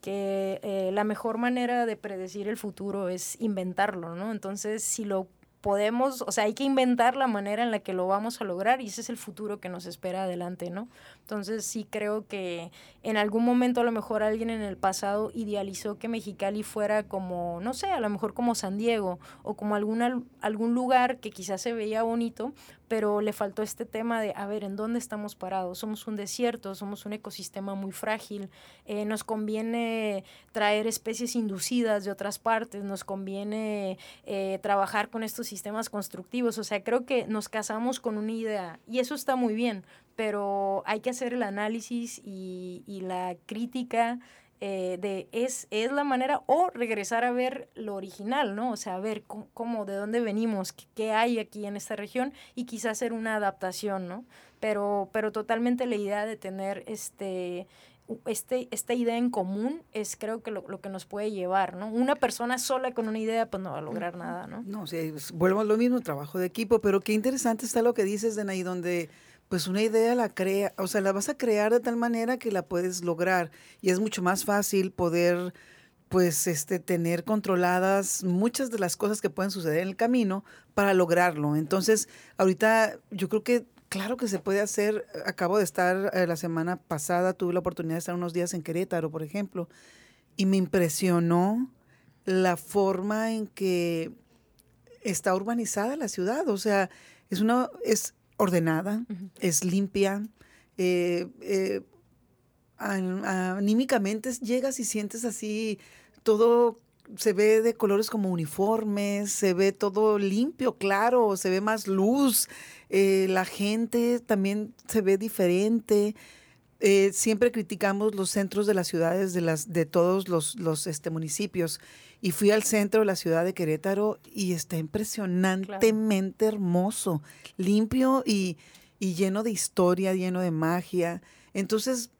Speaker 2: que eh, la mejor manera de predecir el futuro es inventarlo, ¿no? Entonces, si lo podemos, o sea, hay que inventar la manera en la que lo vamos a lograr y ese es el futuro que nos espera adelante, ¿no? Entonces sí creo que en algún momento a lo mejor alguien en el pasado idealizó que Mexicali fuera como, no sé, a lo mejor como San Diego o como alguna, algún lugar que quizás se veía bonito, pero le faltó este tema de, a ver, ¿en dónde estamos parados? Somos un desierto, somos un ecosistema muy frágil, eh, nos conviene traer especies inducidas de otras partes, nos conviene eh, trabajar con estos sistemas constructivos, o sea, creo que nos casamos con una idea y eso está muy bien, pero hay que hacer el análisis y, y la crítica eh, de es, es la manera o regresar a ver lo original, ¿no? O sea, ver cómo, de dónde venimos, qué, hay aquí en esta región y quizás hacer una adaptación, ¿no? Pero, pero totalmente la idea de tener este, este, esta idea en común es creo que lo, lo, que nos puede llevar, ¿no? Una persona sola con una idea pues no va a lograr nada, ¿no?
Speaker 1: No, sí, vuelvo a lo mismo, trabajo de equipo, pero qué interesante está lo que dices, de ahí donde pues una idea la crea, o sea, la vas a crear de tal manera que la puedes lograr y es mucho más fácil poder pues este tener controladas muchas de las cosas que pueden suceder en el camino para lograrlo. Entonces, ahorita yo creo que claro que se puede hacer. Acabo de estar eh, la semana pasada, tuve la oportunidad de estar unos días en Querétaro, por ejemplo, y me impresionó la forma en que está urbanizada la ciudad, o sea, es una es ordenada, es limpia, eh, eh, anímicamente llegas y sientes así todo se ve de colores como uniformes, se ve todo limpio, claro, se ve más luz, eh, la gente también se ve diferente. siempre criticamos los centros de las ciudades de, las, de todos los, los este, municipios y fui al centro de la ciudad de Querétaro y está impresionantemente hermoso, limpio y, lleno de historia, lleno de magia. Entonces,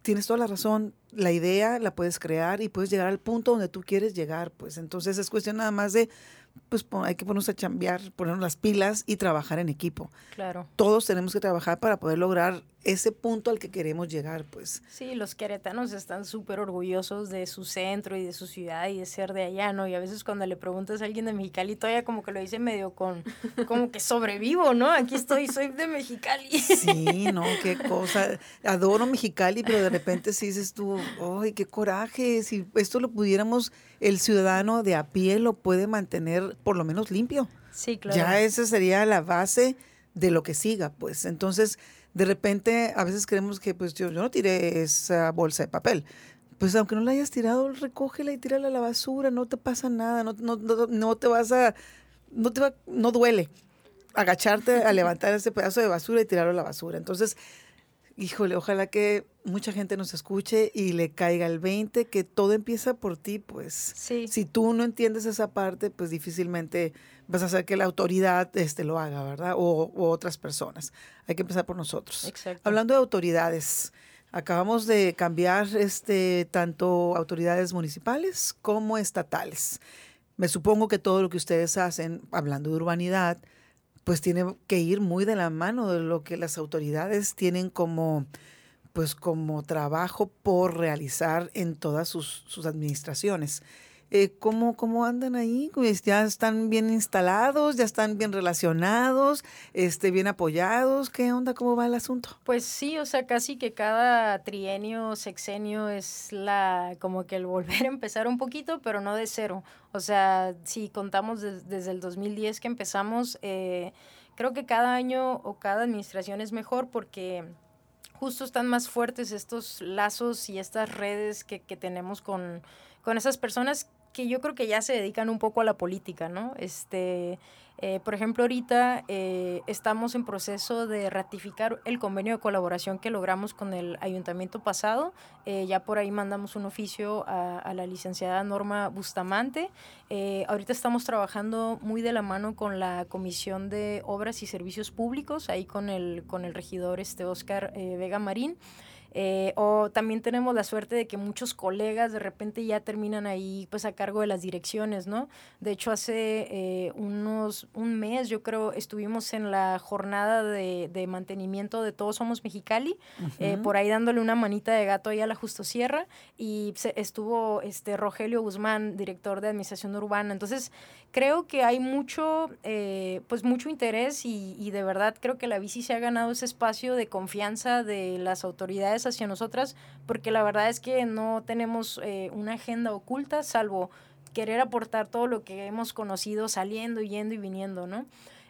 Speaker 1: tienes toda la razón, la idea la puedes crear y puedes llegar al punto donde tú quieres llegar, pues entonces es cuestión nada más de pues hay que ponernos a chambear, ponernos las pilas y trabajar en equipo.
Speaker 2: Claro.
Speaker 1: Todos tenemos que trabajar para poder lograr ese punto al que queremos llegar, pues.
Speaker 2: Sí, los queretanos están súper orgullosos de su centro y de su ciudad y de ser de allá, ¿no? Y a veces cuando le preguntas a alguien de Mexicali, todavía como que lo dice medio con, como que sobrevivo, ¿no? Aquí estoy, soy de Mexicali.
Speaker 1: Sí, no, qué cosa. Adoro Mexicali, pero de repente sí dices tú, ¡ay, qué coraje! Si esto lo pudiéramos, el ciudadano de a pie lo puede mantener por lo menos limpio.
Speaker 2: Sí, claro.
Speaker 1: Ya esa sería la base de lo que siga, pues. Entonces, de repente a veces creemos que pues yo, yo no tiré esa bolsa de papel. Pues aunque no la hayas tirado, recógela y tírala a la basura, no te pasa nada, no, no, no, te vas a, no te va, no duele agacharte a levantar ese pedazo de basura y tirarlo a la basura. Entonces, híjole, ojalá que mucha gente nos escuche y le caiga el 20, que todo empieza por ti, pues.
Speaker 2: Sí.
Speaker 1: Si tú no entiendes esa parte, pues difícilmente vas a hacer que la autoridad este, lo haga, ¿verdad? O, otras personas. Hay que empezar por nosotros.
Speaker 2: Exacto.
Speaker 1: Hablando de autoridades, acabamos de cambiar este, tanto autoridades municipales como estatales. Me supongo que todo lo que ustedes hacen, hablando de urbanidad, pues tiene que ir muy de la mano de lo que las autoridades tienen como pues como trabajo por realizar en todas sus, sus administraciones. Eh, ¿cómo, ¿cómo, andan ahí? Pues, ¿Ya están bien instalados? ¿Ya están bien relacionados? Este, ¿Bien apoyados? ¿Qué onda? ¿Cómo va el asunto?
Speaker 2: Pues sí, o sea, casi que cada trienio, sexenio es la como que el volver a empezar un poquito, pero no de cero. O sea, si contamos desde el 2010 que empezamos, eh, creo que cada año o cada administración es mejor porque justo están más fuertes estos lazos y estas redes que, que tenemos con, con esas personas que yo creo que ya se dedican un poco a la política, ¿no? Este, eh, por ejemplo, ahorita eh, estamos en proceso de ratificar el convenio de colaboración que logramos con el ayuntamiento pasado. Eh, ya por ahí mandamos un oficio a, la licenciada Norma Bustamante. ahorita estamos trabajando muy de la mano con la Comisión de Obras y Servicios Públicos, ahí con el, con el regidor este Oscar Vega Marín. Eh, o también tenemos la suerte de que muchos colegas de repente ya terminan ahí pues a cargo de las direcciones, ¿no? De hecho, hace eh, unos, un mes yo creo estuvimos en la jornada de, de mantenimiento de Todos Somos Mexicali, eh, por ahí dándole una manita de gato ahí a la Justo Sierra y estuvo este Rogelio Guzmán, director de Administración Urbana. Entonces, creo que hay mucho, pues mucho interés y, y de verdad creo que la bici se ha ganado ese espacio de confianza de las autoridades hacia nosotras, porque la verdad es que no tenemos eh, una agenda oculta, salvo querer aportar todo lo que hemos conocido saliendo, yendo y viniendo, ¿no?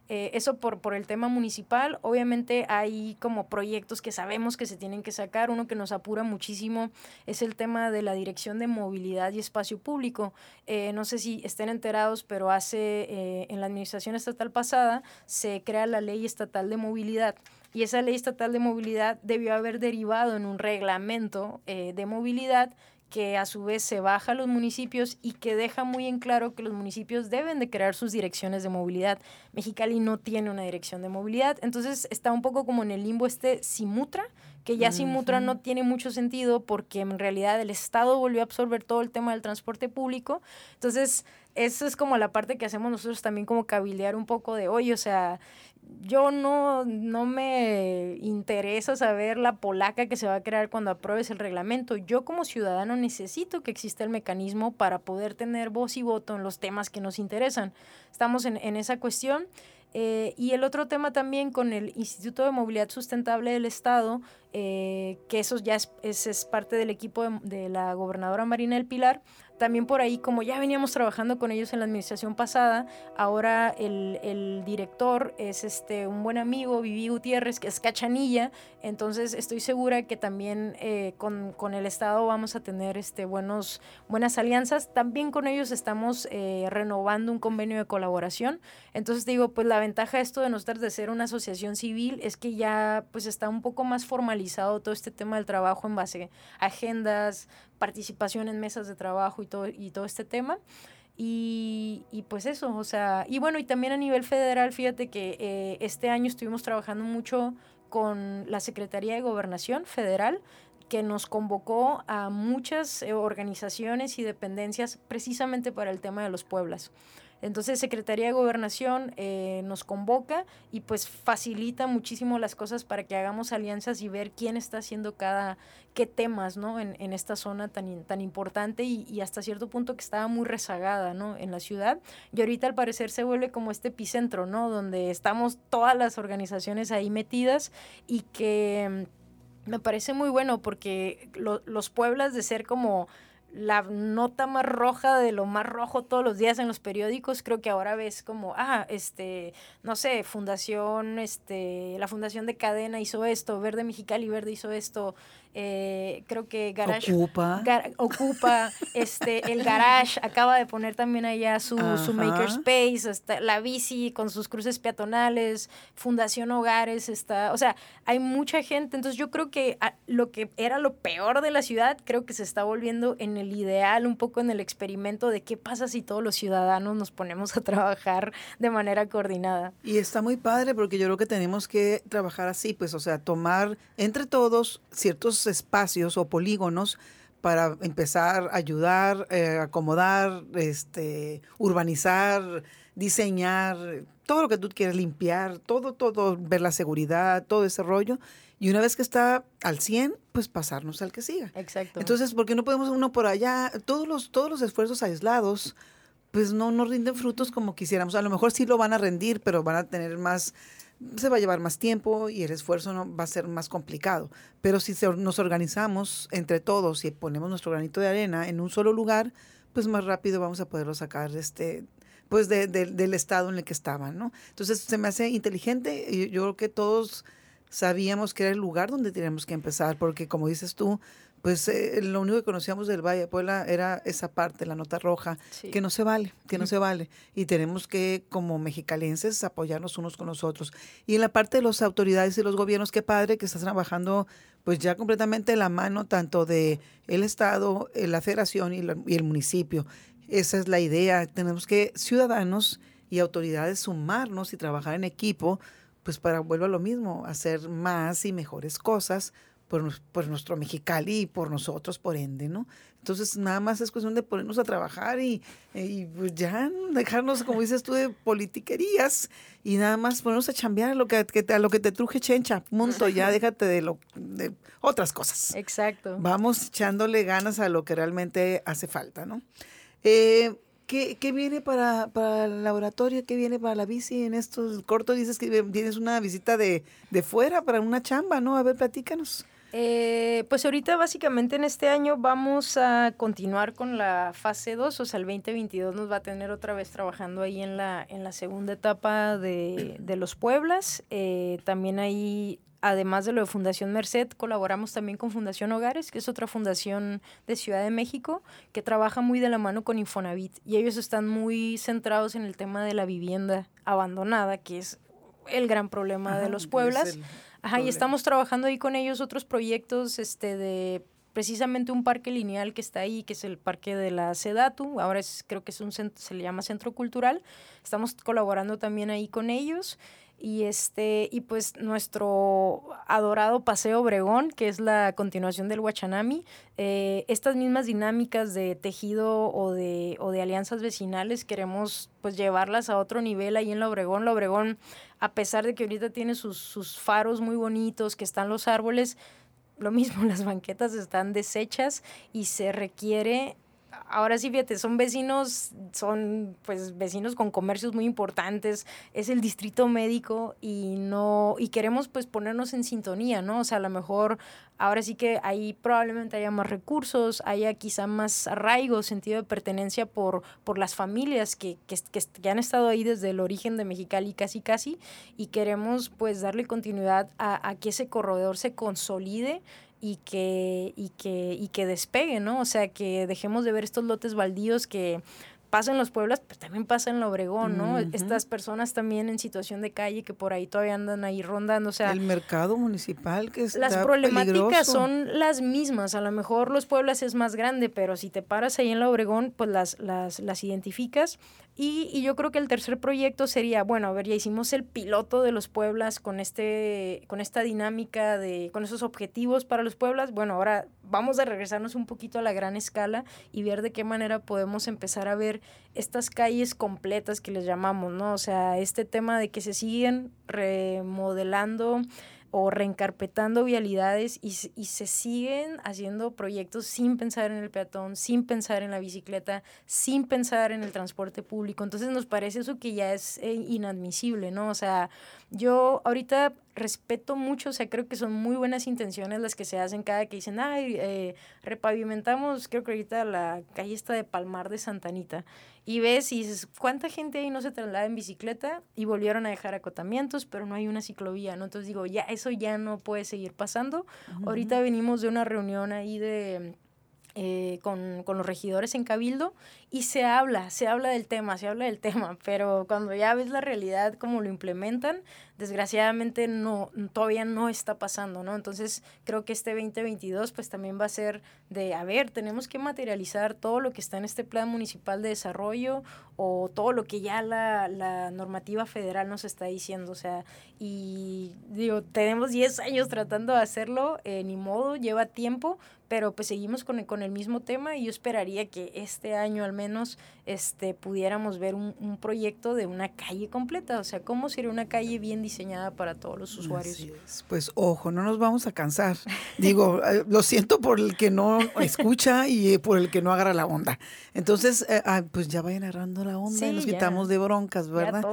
Speaker 2: Eh, eso por, por el tema municipal. Obviamente hay como proyectos que sabemos que se tienen que sacar. Uno que nos apura muchísimo es el tema de la Dirección de Movilidad y Espacio Público. Eh, no sé si estén enterados, pero hace en la administración estatal pasada se crea la Ley Estatal de Movilidad y esa ley estatal de movilidad debió haber derivado en un reglamento eh, de movilidad que a su vez se baja a los municipios y que deja muy en claro que los municipios deben de crear sus direcciones de movilidad. Mexicali no tiene una dirección de movilidad, entonces está un poco como en el limbo este Simutra, que ya Simutra no tiene mucho sentido porque en realidad el Estado volvió a absorber todo el tema del transporte público. Entonces, eso es como la parte que hacemos nosotros también como cabildear un poco de, oye, o sea, yo no, no me interesa saber la polaca que se va a crear cuando apruebes el reglamento. Yo como ciudadano necesito que exista el mecanismo para poder tener voz y voto en los temas que nos interesan. Estamos en, en esa cuestión. Eh, y el otro tema también con el Instituto de Movilidad Sustentable del Estado, eh, que eso ya es, es, parte del equipo de, de, la gobernadora Marina del Pilar, también por ahí, como ya veníamos trabajando con ellos en la administración pasada, ahora el, el director es este, un buen amigo, Vivi Gutiérrez, que es cachanilla, entonces estoy segura que también eh, con, con, el Estado vamos a tener este, buenos, buenas alianzas. También con ellos estamos eh, renovando un convenio de colaboración. Entonces digo, pues la ventaja de esto de nosotros de ser una asociación civil es que ya pues está un poco más formalizado todo este tema del trabajo en base a agendas, participación en mesas de trabajo y todo, y todo este tema. Y, y, pues eso, o sea, y bueno, y también a nivel federal, fíjate que eh, este año estuvimos trabajando mucho con la Secretaría de Gobernación Federal que nos convocó a muchas eh, organizaciones y dependencias precisamente para el tema de los pueblos. Entonces, Secretaría de Gobernación eh, nos convoca y pues facilita muchísimo las cosas para que hagamos alianzas y ver quién está haciendo cada, qué temas, ¿no? En, en esta zona tan, tan importante y, y, hasta cierto punto que estaba muy rezagada, ¿no? En la ciudad. Y ahorita al parecer se vuelve como este epicentro, ¿no? Donde estamos todas las organizaciones ahí metidas y que mm, me parece muy bueno porque lo, los pueblos de ser como la nota más roja de lo más rojo todos los días en los periódicos, creo que ahora ves como, ah, este, no sé, Fundación, este, la Fundación de Cadena hizo esto, Verde Mexicali Verde hizo esto, eh, creo que Garage
Speaker 1: ocupa,
Speaker 2: gar, ocupa este, el Garage acaba de poner también allá su, su makerspace, está, la bici con sus cruces peatonales, Fundación Hogares, está, o sea, hay mucha gente, entonces yo creo que a, lo que era lo peor de la ciudad, creo que se está volviendo en el ideal, un poco en el experimento de qué pasa si todos los ciudadanos nos ponemos a trabajar de manera coordinada.
Speaker 1: Y está muy padre porque yo creo que tenemos que trabajar así, pues, o sea, tomar entre todos ciertos espacios o polígonos para empezar a ayudar, eh, acomodar, este, urbanizar, diseñar, todo lo que tú quieras limpiar, todo, todo, ver la seguridad, todo ese rollo. Y una vez que está al 100, pues pasarnos al que siga.
Speaker 2: Exacto.
Speaker 1: Entonces, ¿por qué no podemos uno por allá? Todos los, todos los esfuerzos aislados, pues no, no rinden frutos como quisiéramos. A lo mejor sí lo van a rendir, pero van a tener más, se va a llevar más tiempo y el esfuerzo no va a ser más complicado. Pero si nos organizamos entre todos y ponemos nuestro granito de arena en un solo lugar, pues más rápido vamos a poderlo sacar este, pues de, de, del estado en el que estaban, ¿no? Entonces se me hace inteligente y yo creo que todos sabíamos que era el lugar donde teníamos que empezar, porque como dices tú, pues eh, lo único que conocíamos del Valle de Puebla era esa parte, la nota roja, sí. que no se vale, que no se vale. Y tenemos que, como mexicalenses, apoyarnos unos con los otros. Y en la parte de las autoridades y los gobiernos, qué padre que estás trabajando pues ya completamente la mano tanto de el Estado, eh, la Federación y, la, y el municipio. Esa es la idea. Tenemos que ciudadanos y autoridades sumarnos y trabajar en equipo pues para, vuelvo a lo mismo, hacer más y mejores cosas por, por, nuestro Mexicali y por nosotros, por ende, ¿no? Entonces, nada más es cuestión de ponernos a trabajar y, y pues ya dejarnos, como dices tú, de politiquerías y nada más ponernos a chambear a lo que, que te, a lo que te truje chencha, punto, ya déjate de, lo, de otras cosas.
Speaker 2: Exacto.
Speaker 1: Vamos echándole ganas a lo que realmente hace falta, ¿no? Eh, ¿Qué, ¿Qué, viene para, para, el laboratorio? ¿Qué viene para la bici en estos cortos? Dices que tienes una visita de, de fuera para una chamba, ¿no? A ver, platícanos.
Speaker 2: Eh, pues ahorita básicamente en este año vamos a continuar con la fase 2, o sea, el 2022 nos va a tener otra vez trabajando ahí en la, en la segunda etapa de, de los Pueblas. Eh, también ahí además de lo de Fundación Merced, colaboramos también con Fundación Hogares, que es otra fundación de Ciudad de México, que trabaja muy de la mano con Infonavit. Y ellos están muy centrados en el tema de la vivienda abandonada, que es el gran problema Ajá, de los pueblos. Ajá, y estamos trabajando ahí con ellos otros proyectos este, de precisamente un parque lineal que está ahí, que es el parque de la Sedatu, ahora es, creo que es un centro, se le llama Centro Cultural. Estamos colaborando también ahí con ellos y este y pues nuestro adorado paseo Obregón que es la continuación del Huachanami eh, estas mismas dinámicas de tejido o de o de alianzas vecinales queremos pues llevarlas a otro nivel ahí en la Obregón. La Obregón a pesar de que ahorita tiene sus, sus faros muy bonitos que están los árboles lo mismo las banquetas están deshechas y se requiere ahora sí, fíjate, son vecinos, son pues vecinos con comercios muy importantes, es el distrito médico y no, y queremos pues ponernos en sintonía, ¿no? O sea, a lo mejor ahora sí que ahí probablemente haya más recursos, haya quizá más arraigo, sentido de pertenencia por, por las familias que, que, que, que han estado ahí desde el origen de Mexicali casi casi y queremos pues darle continuidad a, a que ese corredor se consolide y que, y que, y que despegue, ¿no? O sea, que dejemos de ver estos lotes baldíos que pasa en los pueblos, pero también pasa en la Obregón, ¿no? Uh -huh. Estas personas también en situación de calle que por ahí todavía andan ahí rondando, o sea...
Speaker 1: El mercado municipal que está
Speaker 2: Las problemáticas
Speaker 1: peligroso.
Speaker 2: son las mismas, a lo mejor los pueblos es más grande, pero si te paras ahí en la Obregón, pues las, las, las identificas. Y, yo creo que el tercer proyecto sería, bueno, a ver, ya hicimos el piloto de los Pueblas con, este, con esta dinámica, de, con esos objetivos para los Pueblas. Bueno, ahora vamos a regresarnos un poquito a la gran escala y ver de qué manera podemos empezar a ver estas calles completas que les llamamos, ¿no? O sea, este tema de que se siguen remodelando o reencarpetando vialidades y, y, se siguen haciendo proyectos sin pensar en el peatón, sin pensar en la bicicleta, sin pensar en el transporte público. Entonces nos parece eso que ya es eh, inadmisible, ¿no? O sea, yo ahorita respeto mucho, o sea, creo que son muy buenas intenciones las que se hacen cada que dicen, ay, eh, repavimentamos, creo que ahorita la calle está de Palmar de Santanita. Y ves y dices, ¿cuánta gente ahí no se traslada en bicicleta? Y volvieron a dejar acotamientos, pero no hay una ciclovía, ¿no? Entonces digo, ya, eso ya no puede seguir pasando. Ahorita venimos de una reunión ahí de eh, con, con, los regidores en Cabildo y se habla, se habla del tema, se habla del tema, pero cuando ya ves la realidad, cómo lo implementan, desgraciadamente no, todavía no está pasando, ¿no? Entonces creo que este 2022 pues también va a ser de, a ver, tenemos que materializar todo lo que está en este plan municipal de desarrollo o todo lo que ya la, la normativa federal nos está diciendo, o sea, y digo, tenemos 10 años tratando de hacerlo, eh, ni modo, lleva tiempo, pero pues seguimos con el, con el mismo tema y yo esperaría que este año al menos este, pudiéramos ver un, un, proyecto de una calle completa, o sea, cómo sería una calle bien diseñada para todos los usuarios.
Speaker 1: Pues ojo, no nos vamos a cansar. Digo, eh, lo siento por el que no escucha y por el que no agarra la onda. Entonces, eh, ah, pues ya vayan agarrando la onda y nos quitamos de broncas, ¿verdad?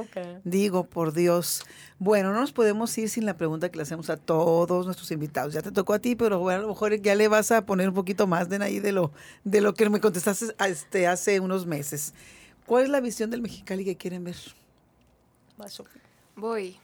Speaker 1: Digo, por Dios. Bueno, no nos podemos ir sin la pregunta que le hacemos a todos nuestros invitados. Ya te tocó a ti, pero bueno, a lo mejor ya le vas a poner un poquito más de ahí de lo, de lo que me contestaste este, hace unos meses. ¿Cuál es la visión del Mexicali que quieren ver?
Speaker 3: Voy.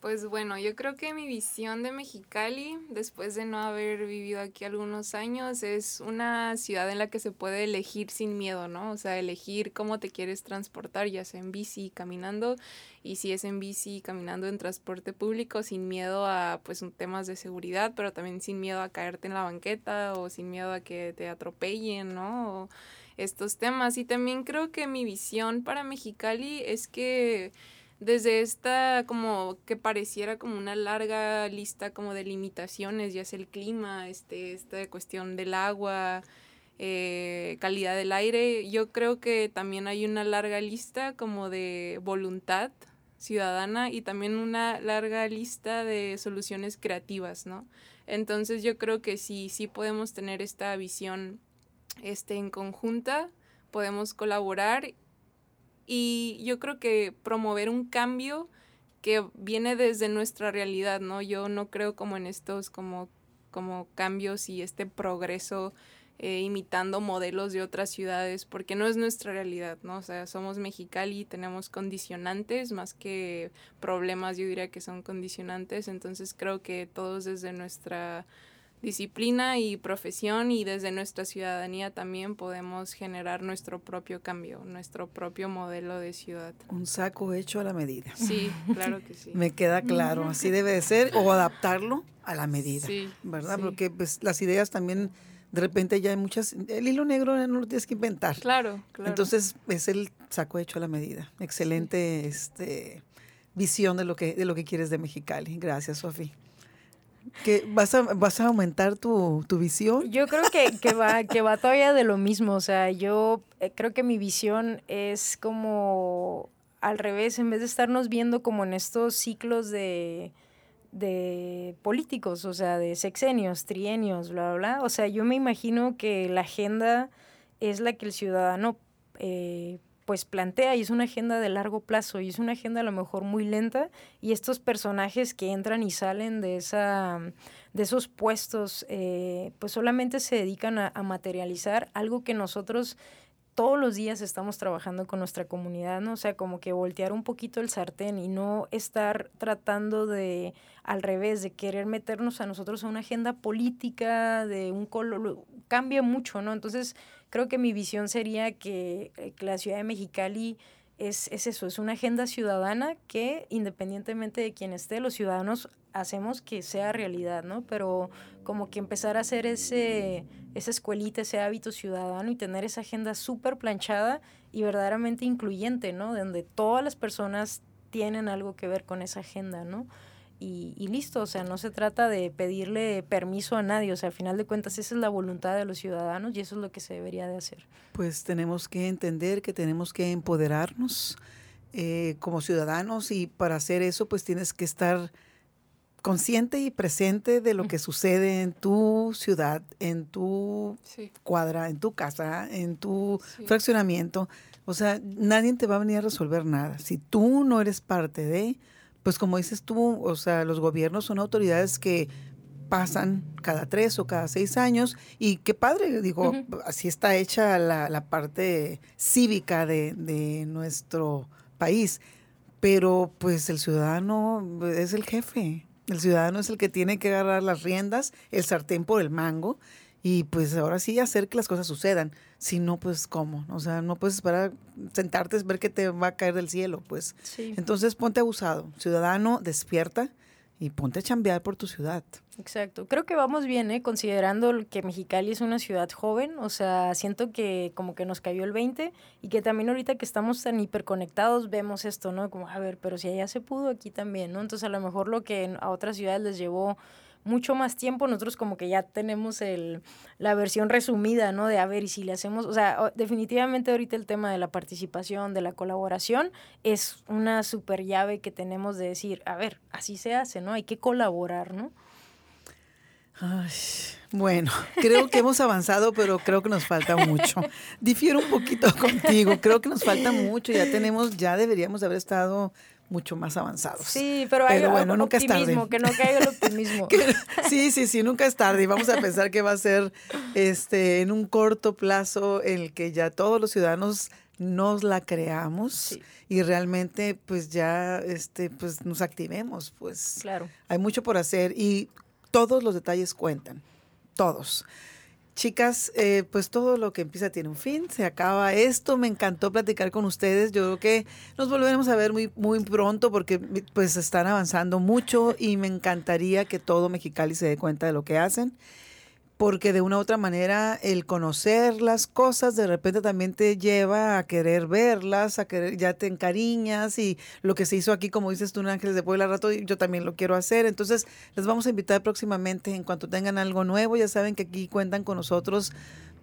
Speaker 3: Pues bueno, yo creo que mi visión de Mexicali, después de no haber vivido aquí algunos años, es una ciudad en la que se puede elegir sin miedo, ¿no? O sea, elegir cómo te quieres transportar, ya sea en bici, caminando, y si es en bici, caminando en transporte público, sin miedo a, pues, temas de seguridad, pero también sin miedo a caerte en la banqueta o sin miedo a que te atropellen, ¿no? O estos temas. Y también creo que mi visión para Mexicali es que desde esta como que pareciera como una larga lista como de limitaciones, ya sea el clima, este, esta cuestión del agua, eh, calidad del aire, yo creo que también hay una larga lista como de voluntad ciudadana y también una larga lista de soluciones creativas, ¿no? Entonces yo creo que sí, sí podemos tener esta visión este, en conjunta, podemos colaborar y yo creo que promover un cambio que viene desde nuestra realidad, ¿no? Yo no creo como en estos como, como cambios y este progreso eh, imitando modelos de otras ciudades, porque no es nuestra realidad, ¿no? O sea, somos Mexicali, tenemos condicionantes más que problemas, yo diría que son condicionantes, entonces creo que todos desde nuestra disciplina y profesión y desde nuestra ciudadanía también podemos generar nuestro propio cambio, nuestro propio modelo de ciudad.
Speaker 1: Un saco hecho a la medida.
Speaker 3: Sí, claro que sí.
Speaker 1: Me queda claro, así debe de ser o adaptarlo a la medida, sí, ¿verdad? Porque pues las ideas también de repente ya hay muchas, el hilo negro no lo tienes que inventar.
Speaker 3: Claro, claro.
Speaker 1: Entonces es el saco hecho a la medida. Excelente este visión de lo que de lo que quieres de Mexicali. Gracias, Sofía que vas a, vas a aumentar tu, visión.
Speaker 2: Yo creo que, que, va, que va todavía de lo mismo. O sea, yo eh, creo que mi visión es como al revés, en vez de estarnos viendo como en estos ciclos de, de políticos, o sea, de sexenios, trienios, bla, bla, bla. O sea, yo me imagino que la agenda es la que el ciudadano eh, pues plantea y es una agenda de largo plazo y es una agenda a lo mejor muy lenta y estos personajes que entran y salen de esa de esos puestos eh, pues solamente se dedican a, materializar algo que nosotros todos los días estamos trabajando con nuestra comunidad, ¿no? O sea, como que voltear un poquito el sartén y no estar tratando de, al revés, de querer meternos a nosotros a una agenda política, de un color, cambia mucho, ¿no? Entonces, creo que mi visión sería que, eh, la ciudad de Mexicali es, es, eso, es una agenda ciudadana que independientemente de quién esté, los ciudadanos hacemos que sea realidad, ¿no? Pero como que empezar a hacer ese, esa escuelita, ese hábito ciudadano y tener esa agenda súper planchada y verdaderamente incluyente, ¿no? Donde todas las personas tienen algo que ver con esa agenda, ¿no? Y, y, listo, o sea, no se trata de pedirle permiso a nadie, o sea, al final de cuentas esa es la voluntad de los ciudadanos y eso es lo que se debería de hacer.
Speaker 1: Pues tenemos que entender que tenemos que empoderarnos eh, como ciudadanos y para hacer eso pues tienes que estar consciente y presente de lo que sucede en tu ciudad, en tu sí. cuadra, en tu casa, en tu sí. fraccionamiento. O sea, nadie te va a venir a resolver nada. Si tú no eres parte de, pues como dices tú, o sea, los gobiernos son autoridades que pasan cada tres o cada seis años y qué padre, digo, uh -huh. así está hecha la, la parte cívica de, de, nuestro país, pero pues el ciudadano es el jefe, el ciudadano es el que tiene que agarrar las riendas, el sartén por el mango y pues ahora sí hacer que las cosas sucedan. Si no, pues cómo. O sea, no puedes esperar sentarte a ver que te va a caer del cielo, pues.
Speaker 2: Sí.
Speaker 1: Entonces ponte abusado. Ciudadano, despierta y ponte a chambear por tu ciudad.
Speaker 2: Exacto. Creo que vamos bien, ¿eh? considerando que Mexicali es una ciudad joven. O sea, siento que como que nos cayó el 20 y que también ahorita que estamos tan hiperconectados vemos esto, ¿no? Como, a ver, pero si allá se pudo, aquí también, ¿no? Entonces a lo mejor lo que a otras ciudades les llevó mucho más tiempo, nosotros como que ya tenemos el, la versión resumida, ¿no? De a ver, y si le hacemos, o sea, definitivamente ahorita el tema de la participación, de la colaboración, es una super llave que tenemos de decir, a ver, así se hace, ¿no? Hay que colaborar, ¿no?
Speaker 1: Ay, bueno, creo que hemos avanzado, pero creo que nos falta mucho. Difiero un poquito contigo, creo que nos falta mucho, ya tenemos, ya deberíamos haber estado mucho más avanzados.
Speaker 2: Sí, pero, hay
Speaker 1: pero bueno, nunca es tarde.
Speaker 2: que no caiga el optimismo.
Speaker 1: que, sí, sí, sí, nunca es tarde y vamos a pensar que va a ser este en un corto plazo el que ya todos los ciudadanos nos la creamos
Speaker 2: sí.
Speaker 1: y realmente pues ya este pues nos activemos, pues.
Speaker 2: Claro.
Speaker 1: Hay mucho por hacer y todos los detalles cuentan, todos. Chicas, eh, pues todo lo que empieza tiene un fin, se acaba esto, me encantó platicar con ustedes, yo creo que nos volveremos a ver muy, muy pronto porque pues están avanzando mucho y me encantaría que todo Mexicali se dé cuenta de lo que hacen porque de una u otra manera el conocer las cosas de repente también te lleva a querer verlas, a querer, ya te encariñas y lo que se hizo aquí, como dices tú Ángeles de Puebla rato, yo también lo quiero hacer. Entonces les vamos a invitar próximamente en cuanto tengan algo nuevo, ya saben que aquí cuentan con nosotros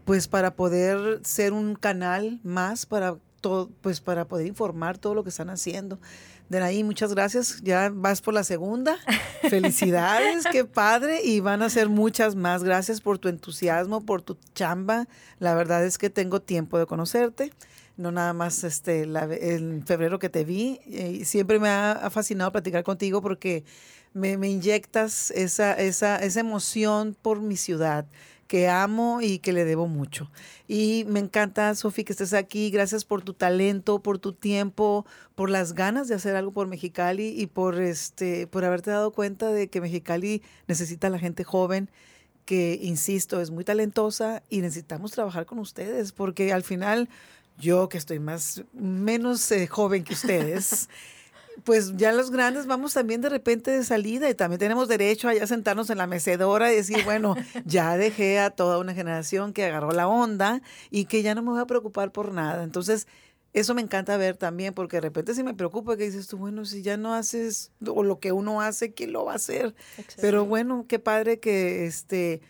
Speaker 1: pues para poder ser un canal más para todo, pues para poder informar todo lo que están haciendo. Denaí, muchas gracias. Ya vas por la segunda. Felicidades, qué padre. Y van a ser muchas más. Gracias por tu entusiasmo, por tu chamba. La verdad es que tengo tiempo de conocerte. No nada más este, la, en febrero que te vi. Eh, siempre me ha, fascinado platicar contigo porque me, me inyectas esa, esa, esa emoción por mi ciudad que amo y que le debo mucho. Y me encanta, Sofi, que estés aquí. Gracias por tu talento, por tu tiempo, por las ganas de hacer algo por Mexicali y por este, por haberte dado cuenta de que Mexicali necesita a la gente joven que, insisto, es muy talentosa y necesitamos trabajar con ustedes, porque al final, yo que estoy más, menos eh, joven que ustedes, pues ya los grandes vamos también de repente de salida y también tenemos derecho a ya sentarnos en la mecedora y decir, bueno, ya dejé a toda una generación que agarró la onda y que ya no me voy a preocupar por nada. Entonces, eso me encanta ver también, porque de repente si me preocupa que dices tú, bueno, si ya no haces o lo que uno hace, ¿quién lo va a hacer? Pero bueno, qué padre que este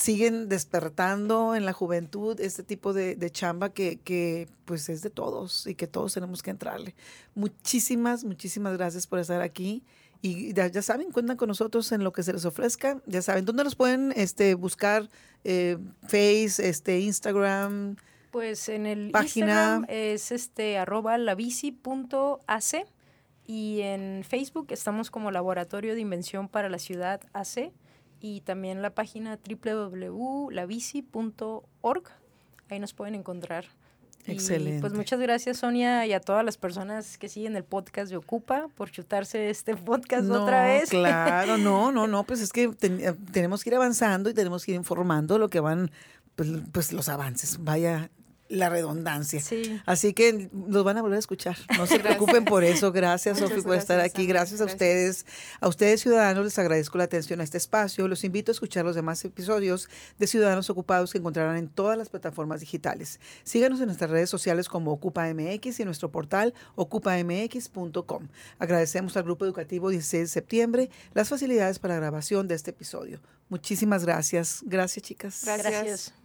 Speaker 1: siguen despertando en la juventud este tipo de, de chamba que, que, pues es de todos y que todos tenemos que entrarle. Muchísimas, muchísimas gracias por estar aquí. Y ya, ya saben, cuentan con nosotros en lo que se les ofrezca. Ya saben, ¿dónde los pueden este, buscar? Eh, Face, este, Instagram.
Speaker 2: Pues en el
Speaker 1: página
Speaker 2: Instagram es este arroba labici.ac y en Facebook estamos como Laboratorio de Invención para la Ciudad AC y también la página www.labici.org. Ahí nos pueden encontrar.
Speaker 1: Excelente.
Speaker 2: Y pues muchas gracias, Sonia, y a todas las personas que siguen el podcast de Ocupa por chutarse este podcast
Speaker 1: no,
Speaker 2: otra vez.
Speaker 1: Claro, no, no, no, pues es que ten, eh, tenemos que ir avanzando y tenemos que ir informando lo que van, pues, pues los avances. Vaya, la redundancia.
Speaker 2: Sí.
Speaker 1: Así que nos van a volver a escuchar. No se preocupen por eso. Gracias, Sofi, por estar aquí. Gracias a ustedes. A ustedes, ciudadanos, les agradezco la atención a este espacio. Los invito a escuchar los demás episodios de Ciudadanos Ocupados que encontrarán en todas las plataformas digitales. Síganos en nuestras redes sociales como Ocupa MX y en nuestro portal ocupamx.com. Agradecemos al Grupo Educativo 16 de septiembre las facilidades para la grabación de este episodio. Muchísimas gracias. Gracias, chicas.
Speaker 3: Gracias.
Speaker 2: Gracias.